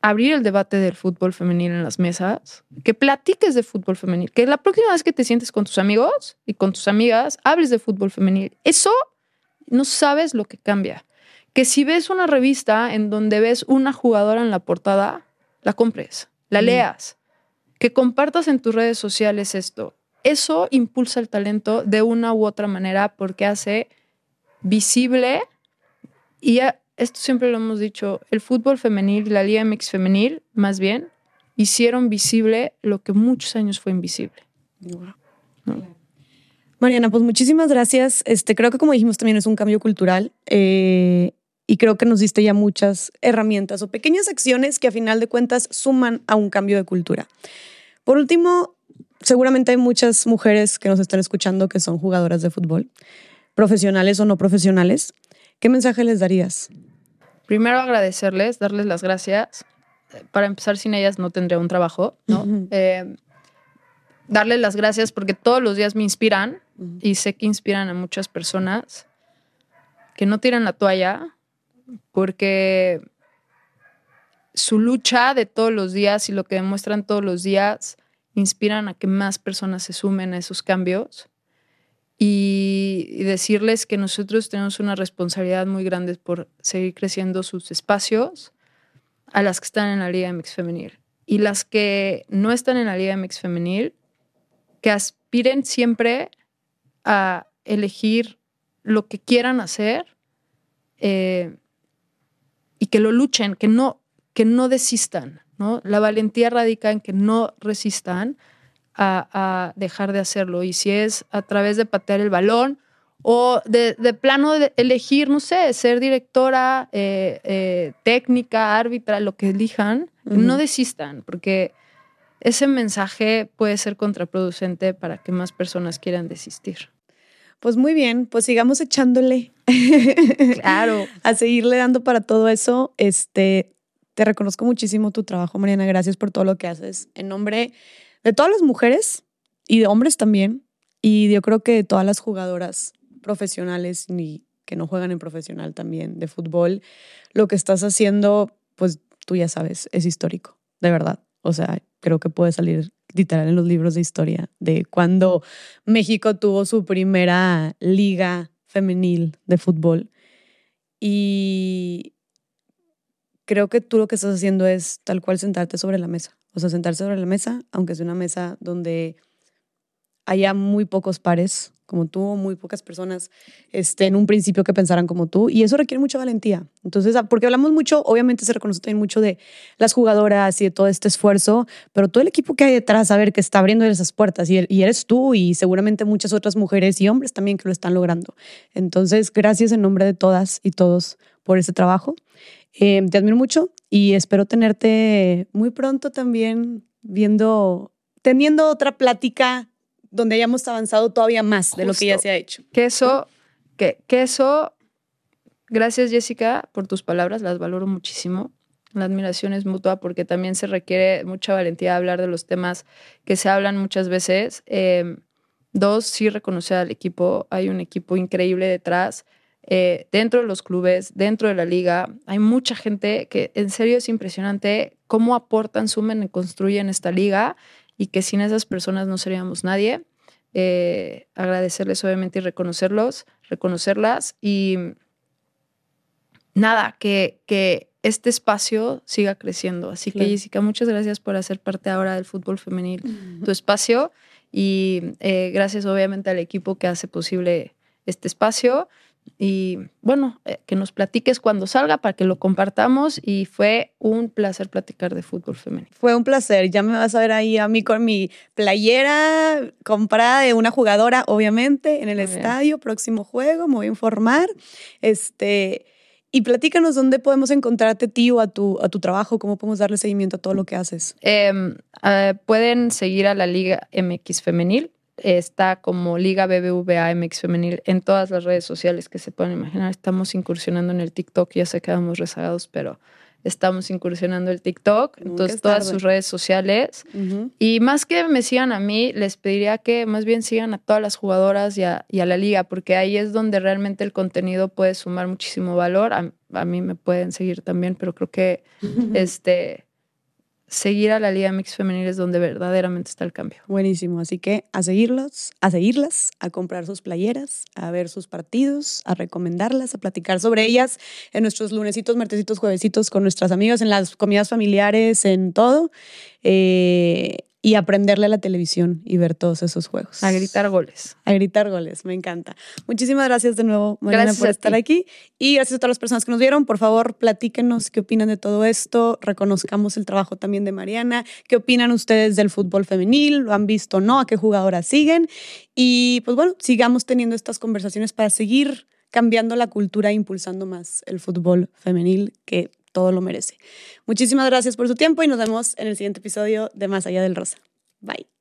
abrir el debate del fútbol femenil en las mesas, que platiques de fútbol femenil, que la próxima vez que te sientes con tus amigos y con tus amigas, hables de fútbol femenil. Eso no sabes lo que cambia. Que si ves una revista en donde ves una jugadora en la portada, la compres, la leas, que compartas en tus redes sociales esto. Eso impulsa el talento de una u otra manera porque hace visible y esto siempre lo hemos dicho, el fútbol femenil, la Liga MX femenil, más bien, hicieron visible lo que muchos años fue invisible. Mariana, pues muchísimas gracias. Este, creo que como dijimos también es un cambio cultural eh, y creo que nos diste ya muchas herramientas o pequeñas acciones que a final de cuentas suman a un cambio de cultura. Por último, seguramente hay muchas mujeres que nos están escuchando que son jugadoras de fútbol, profesionales o no profesionales. ¿Qué mensaje les darías? primero agradecerles, darles las gracias. Para empezar, sin ellas no tendría un trabajo, ¿no? Eh, darles las gracias porque todos los días me inspiran y sé que inspiran a muchas personas que no tiran la toalla porque su lucha de todos los días y lo que demuestran todos los días inspiran a que más personas se sumen a esos cambios y, decirles que nosotros tenemos una responsabilidad muy grande por seguir creciendo sus espacios a las que están en la Liga MX Femenil. Y las que no están en la Liga MX Femenil, que aspiren siempre a elegir lo que quieran hacer eh, y que lo luchen, que no, que no desistan. ¿No? La valentía radica en que no resistan a, dejar de hacerlo. Y si es a través de patear el balón o de, plano de elegir, no sé, ser directora, eh, eh, técnica, árbitra, lo que elijan, no desistan, porque ese mensaje puede ser contraproducente para que más personas quieran desistir. Pues muy bien, pues sigamos echándole. Claro. a seguirle dando para todo eso. Este, te reconozco muchísimo tu trabajo, Mariana. Gracias por todo lo que haces. En nombre de todas las mujeres y de hombres también. Y yo creo que de todas las jugadoras profesionales y que no juegan en profesional también de fútbol, lo que estás haciendo, pues tú ya sabes, es histórico, de verdad. O sea, creo que puede salir literal en los libros de historia de cuando México tuvo su primera liga femenil de fútbol. Y creo que tú lo que estás haciendo es tal cual sentarte sobre la mesa. O sea, sentarse sobre la mesa, aunque sea una mesa donde haya muy pocos pares como tú, muy pocas personas este, en un principio que pensaran como tú, y eso requiere mucha valentía. Entonces, ah, porque hablamos mucho, obviamente se reconoce también mucho de las jugadoras y de todo este esfuerzo, pero todo el equipo que hay detrás, a ver, que está abriendo esas puertas, y, y eres tú y seguramente muchas otras mujeres y hombres también que lo están logrando. Entonces, gracias en nombre de todas y todos por ese trabajo. Eh, te admiro mucho y espero tenerte muy pronto también viendo, teniendo otra plática donde hayamos avanzado todavía más de lo que ya se ha hecho. Que eso, que, que eso, gracias Jessica por tus palabras, las valoro muchísimo. La admiración es mutua porque también se requiere mucha valentía hablar de los temas que se hablan muchas veces. Em, dos, sí reconocer al equipo. Hay un equipo increíble detrás. Eh, dentro de los clubes, dentro de la liga, hay mucha gente que en serio es impresionante cómo aportan, sumen y construyen esta liga y que sin esas personas no seríamos nadie. Eh, agradecerles obviamente y reconocerlos, reconocerlas y nada, que, que este espacio siga creciendo. Así que Jessica, muchas gracias por hacer parte ahora del fútbol femenil, tu espacio y eh, gracias obviamente al equipo que hace posible este espacio y bueno, eh, que nos platiques cuando salga para que lo compartamos y fue un placer platicar de fútbol femenino. Fue un placer, ya me vas a ver ahí a mí con mi playera comprada de una jugadora, obviamente, en el estadio, próximo juego, me voy a informar. Este, y platícanos dónde podemos encontrarte a ti o a tu, a tu trabajo, cómo podemos darle seguimiento a todo lo que haces. Em, eh, pueden seguir a la Liga MX Femenil está como Liga BBVA MX Femenil en todas las redes sociales que se pueden imaginar. Estamos incursionando en el TikTok, ya sé que quedamos rezagados, pero estamos incursionando el TikTok, entonces todas sus redes sociales. Y más que me sigan a mí, les pediría que más bien sigan a todas las jugadoras y a, la liga, porque ahí es donde realmente el contenido puede sumar muchísimo valor. A, a mí me pueden seguir también, pero creo que este seguir a la Liga Mix Femenil es donde verdaderamente está el cambio. Buenísimo, así que a seguirlos, a seguirlas, a comprar sus playeras, a ver sus partidos, a recomendarlas, a platicar sobre ellas en nuestros lunesitos, martesitos, juevesitos con nuestras amigas, en las comidas familiares, en todo. Eh, y aprenderle a la televisión y ver todos esos juegos. A gritar goles. A gritar goles, me encanta. Muchísimas gracias de nuevo, Mariana, por estar aquí. Y gracias a todas las personas que nos vieron. Por favor, platíquenos qué opinan de todo esto. Reconozcamos el trabajo también de Mariana. ¿Qué opinan ustedes del fútbol femenil? ¿Lo han visto o no? ¿A qué jugadoras siguen? Y pues bueno, sigamos teniendo estas conversaciones para seguir cambiando la cultura e impulsando más el fútbol femenil que todo lo merece. Muchísimas gracias por su tiempo y nos vemos en el siguiente episodio de Más Allá del Rosa. Bye.